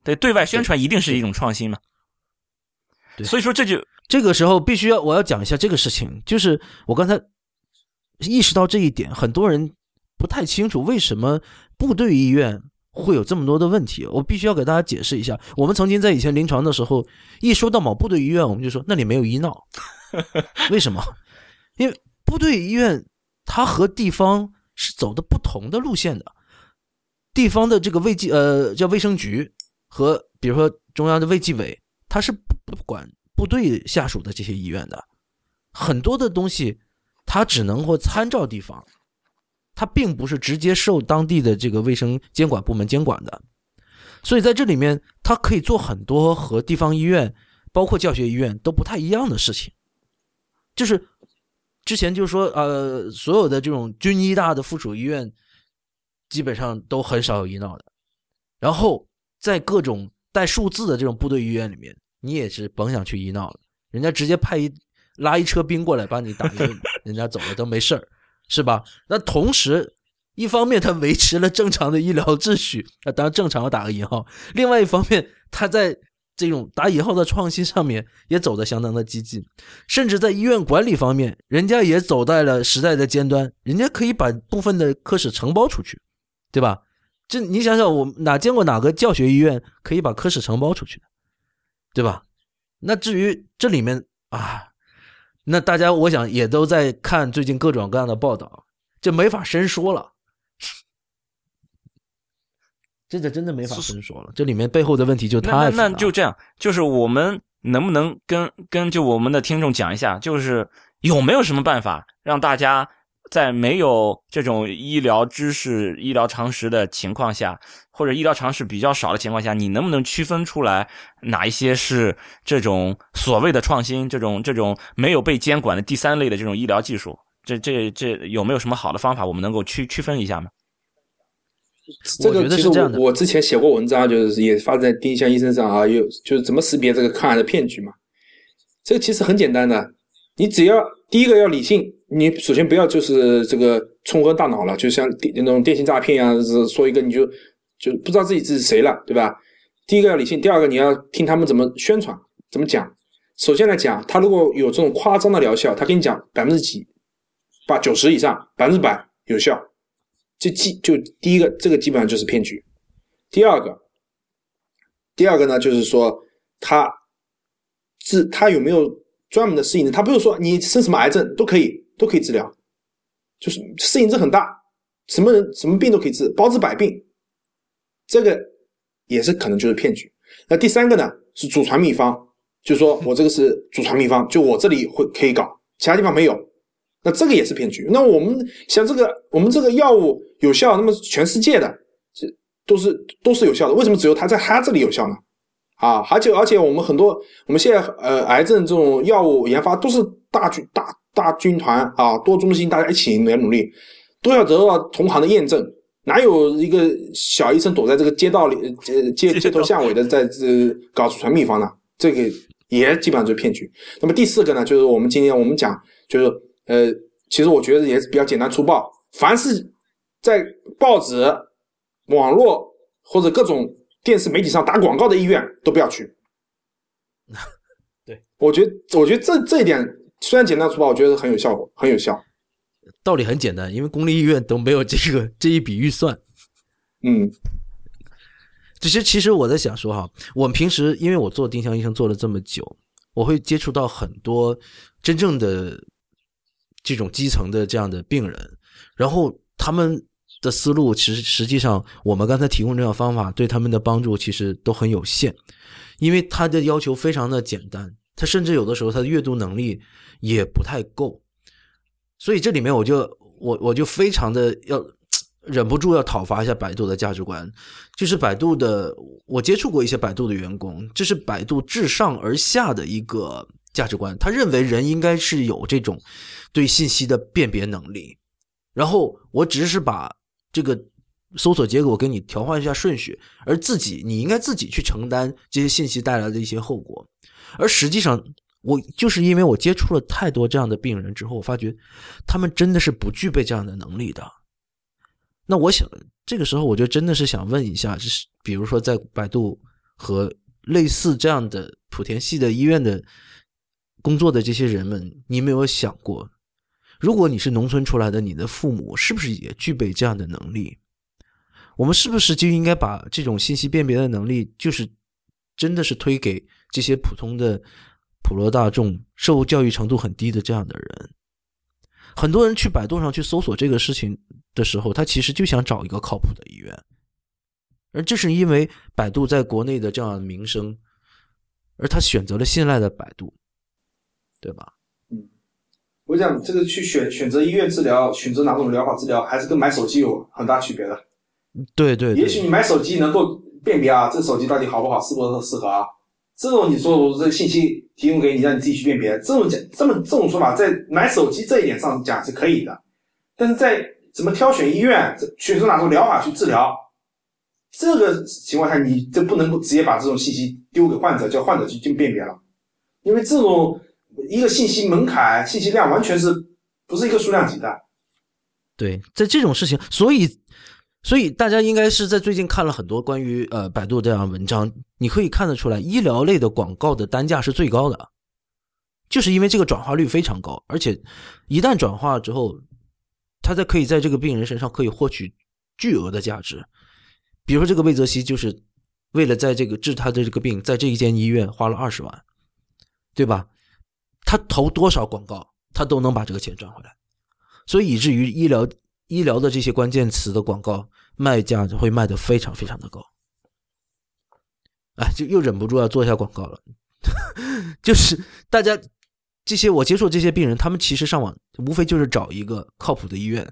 对，对外宣传一定是一种创新嘛。对，所以说这就这个时候必须要我要讲一下这个事情，就是我刚才意识到这一点，很多人不太清楚为什么部队医院会有这么多的问题。我必须要给大家解释一下。我们曾经在以前临床的时候，一说到某部队医院，我们就说那里没有医闹，为什么？因为部队医院它和地方是走的不同的路线的，地方的这个卫计呃叫卫生局和比如说中央的卫计委，它是不管部队下属的这些医院的，很多的东西它只能够参照地方，它并不是直接受当地的这个卫生监管部门监管的，所以在这里面它可以做很多和地方医院包括教学医院都不太一样的事情，就是。之前就说，呃，所有的这种军医大的附属医院，基本上都很少有医闹的。然后在各种带数字的这种部队医院里面，你也是甭想去医闹了，人家直接派一拉一车兵过来把你打一顿，人家走了都没事儿，是吧？那同时，一方面他维持了正常的医疗秩序，啊，当然正常要打个引号；另外一方面，他在。这种打引号的创新上面也走得相当的激进，甚至在医院管理方面，人家也走在了时代的尖端。人家可以把部分的科室承包出去，对吧？这你想想，我哪见过哪个教学医院可以把科室承包出去的，对吧？那至于这里面啊，那大家我想也都在看最近各种各样的报道，这没法深说了。这个真的没法深说了，这里面背后的问题就太那那就这样，就是我们能不能跟跟就我们的听众讲一下，就是有没有什么办法让大家在没有这种医疗知识、医疗常识的情况下，或者医疗常识比较少的情况下，你能不能区分出来哪一些是这种所谓的创新，这种这种没有被监管的第三类的这种医疗技术？这这这有没有什么好的方法，我们能够区区分一下吗？这个其实我我之前写过文章，就是也发在丁香医生上啊，有就是怎么识别这个抗癌的骗局嘛。这个其实很简单的，你只要第一个要理性，你首先不要就是这个冲昏大脑了，就像那种电信诈骗呀，是说一个你就就不知道自己是谁了，对吧？第一个要理性，第二个你要听他们怎么宣传，怎么讲，首先来讲，他如果有这种夸张的疗效，他跟你讲百分之几，把九十以上，百分之百有效，就基就第一个，这个基本上就是骗局。第二个，第二个呢，就是说他治他有没有专门的适应症？他不是说你生什么癌症都可以都可以治疗，就是适应症很大，什么人什么病都可以治，包治百病。这个也是可能就是骗局。那第三个呢，是祖传秘方，就说我这个是祖传秘方，就我这里会可以搞，其他地方没有。那这个也是骗局。那我们像这个，我们这个药物有效，那么全世界的这都是都是有效的，为什么只有他在他这里有效呢？啊，而且而且我们很多我们现在呃癌症这种药物研发都是大军大大军团啊，多中心大家一起来努力，都要得到同行的验证。哪有一个小医生躲在这个街道里，呃，街街头巷尾的在这搞祖传秘方呢？这个也基本上就是骗局。那么第四个呢，就是我们今天我们讲，就是呃，其实我觉得也是比较简单粗暴。凡是在报纸、网络或者各种电视媒体上打广告的医院，都不要去。对，我觉得，我觉得这这一点虽然简单粗暴，我觉得很有效果，很有效。道理很简单，因为公立医院都没有这个这一笔预算。嗯，只是其实我在想说哈，我们平时因为我做丁香医生做了这么久，我会接触到很多真正的这种基层的这样的病人，然后他们的思路其实实际上我们刚才提供这样方法对他们的帮助其实都很有限，因为他的要求非常的简单，他甚至有的时候他的阅读能力也不太够。所以这里面我就我我就非常的要忍不住要讨伐一下百度的价值观，就是百度的我接触过一些百度的员工，这是百度自上而下的一个价值观，他认为人应该是有这种对信息的辨别能力，然后我只是把这个搜索结果给你调换一下顺序，而自己你应该自己去承担这些信息带来的一些后果，而实际上。我就是因为我接触了太多这样的病人之后，我发觉他们真的是不具备这样的能力的。那我想，这个时候我就真的是想问一下，就是比如说在百度和类似这样的莆田系的医院的工作的这些人们，你没有想过，如果你是农村出来的，你的父母是不是也具备这样的能力？我们是不是就应该把这种信息辨别的能力，就是真的是推给这些普通的？普罗大众受教育程度很低的这样的人，很多人去百度上去搜索这个事情的时候，他其实就想找一个靠谱的医院，而这是因为百度在国内的这样的名声，而他选择了信赖的百度，对吧？嗯，我想这个去选选择医院治疗，选择哪种疗法治疗，还是跟买手机有很大区别的。对对，也许你买手机能够辨别啊，这个手机到底好不好，适不适合啊。这种你说我这个信息提供给你，让你自己去辨别，这种讲这么这种说法，在买手机这一点上讲是可以的，但是在怎么挑选医院、选择哪种疗法去治疗，这个情况下，你这不能够直接把这种信息丢给患者，叫患者去进辨别了，因为这种一个信息门槛、信息量完全是不是一个数量级的。对，在这种事情，所以。所以大家应该是在最近看了很多关于呃百度这样文章，你可以看得出来，医疗类的广告的单价是最高的，就是因为这个转化率非常高，而且一旦转化之后，他在可以在这个病人身上可以获取巨额的价值。比如说这个魏则西，就是为了在这个治他的这个病，在这一间医院花了二十万，对吧？他投多少广告，他都能把这个钱赚回来，所以以至于医疗。医疗的这些关键词的广告卖价就会卖的非常非常的高，哎，就又忍不住要做一下广告了。就是大家这些我接触这些病人，他们其实上网无非就是找一个靠谱的医院。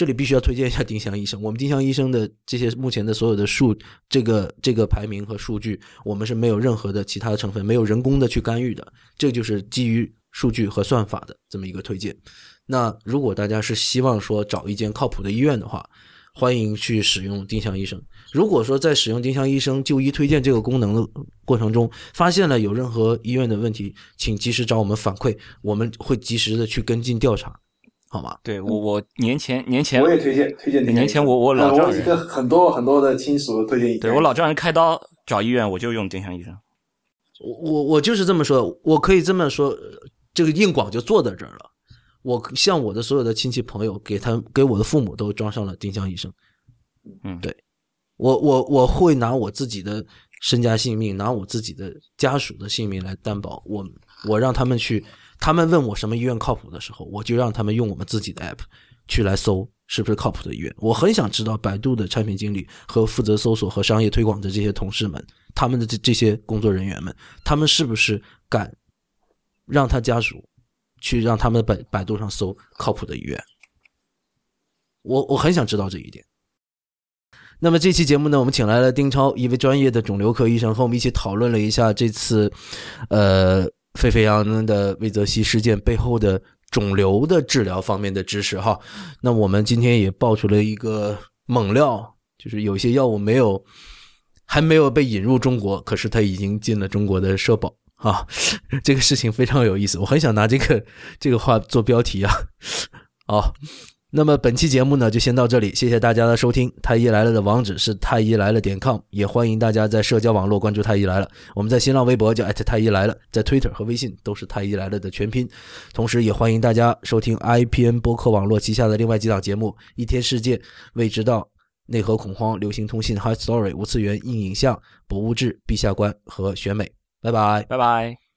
这里必须要推荐一下丁香医生。我们丁香医生的这些目前的所有的数，这个这个排名和数据，我们是没有任何的其他的成分，没有人工的去干预的。这就是基于数据和算法的这么一个推荐。那如果大家是希望说找一间靠谱的医院的话，欢迎去使用丁香医生。如果说在使用丁香医生就医推荐这个功能的过程中，发现了有任何医院的问题，请及时找我们反馈，我们会及时的去跟进调查，好吗？对我，我年前年前我也推荐推荐。年前我我老丈人很多很多的亲属推荐。对我老丈人开刀找医院，我就用丁香医生。我我我就是这么说，我可以这么说，这个硬广就坐在这儿了。我向我的所有的亲戚朋友，给他给我的父母都装上了丁香医生。嗯，对，我我我会拿我自己的身家性命，拿我自己的家属的性命来担保。我我让他们去，他们问我什么医院靠谱的时候，我就让他们用我们自己的 app 去来搜是不是靠谱的医院。我很想知道百度的产品经理和负责搜索和商业推广的这些同事们，他们的这这些工作人员们，他们是不是敢让他家属去让他们百百度上搜靠谱的医院？我我很想知道这一点。那么这期节目呢，我们请来了丁超，一位专业的肿瘤科医生，和我们一起讨论了一下这次，呃，沸沸扬扬的魏则西事件背后的肿瘤的治疗方面的知识哈。那我们今天也爆出了一个猛料，就是有些药物没有还没有被引入中国，可是它已经进了中国的社保啊。这个事情非常有意思，我很想拿这个这个话做标题啊。好。那么本期节目呢，就先到这里，谢谢大家的收听。太医来了的网址是太医来了点 com，也欢迎大家在社交网络关注太医来了。我们在新浪微博叫太医来了，在 Twitter 和微信都是太医来了的全拼。同时，也欢迎大家收听 IPN 播客网络旗下的另外几档节目：一天世界、未知道、内核恐慌、流行通信、High Story、无次元硬影像、博物志、陛下观和选美。拜拜，拜拜。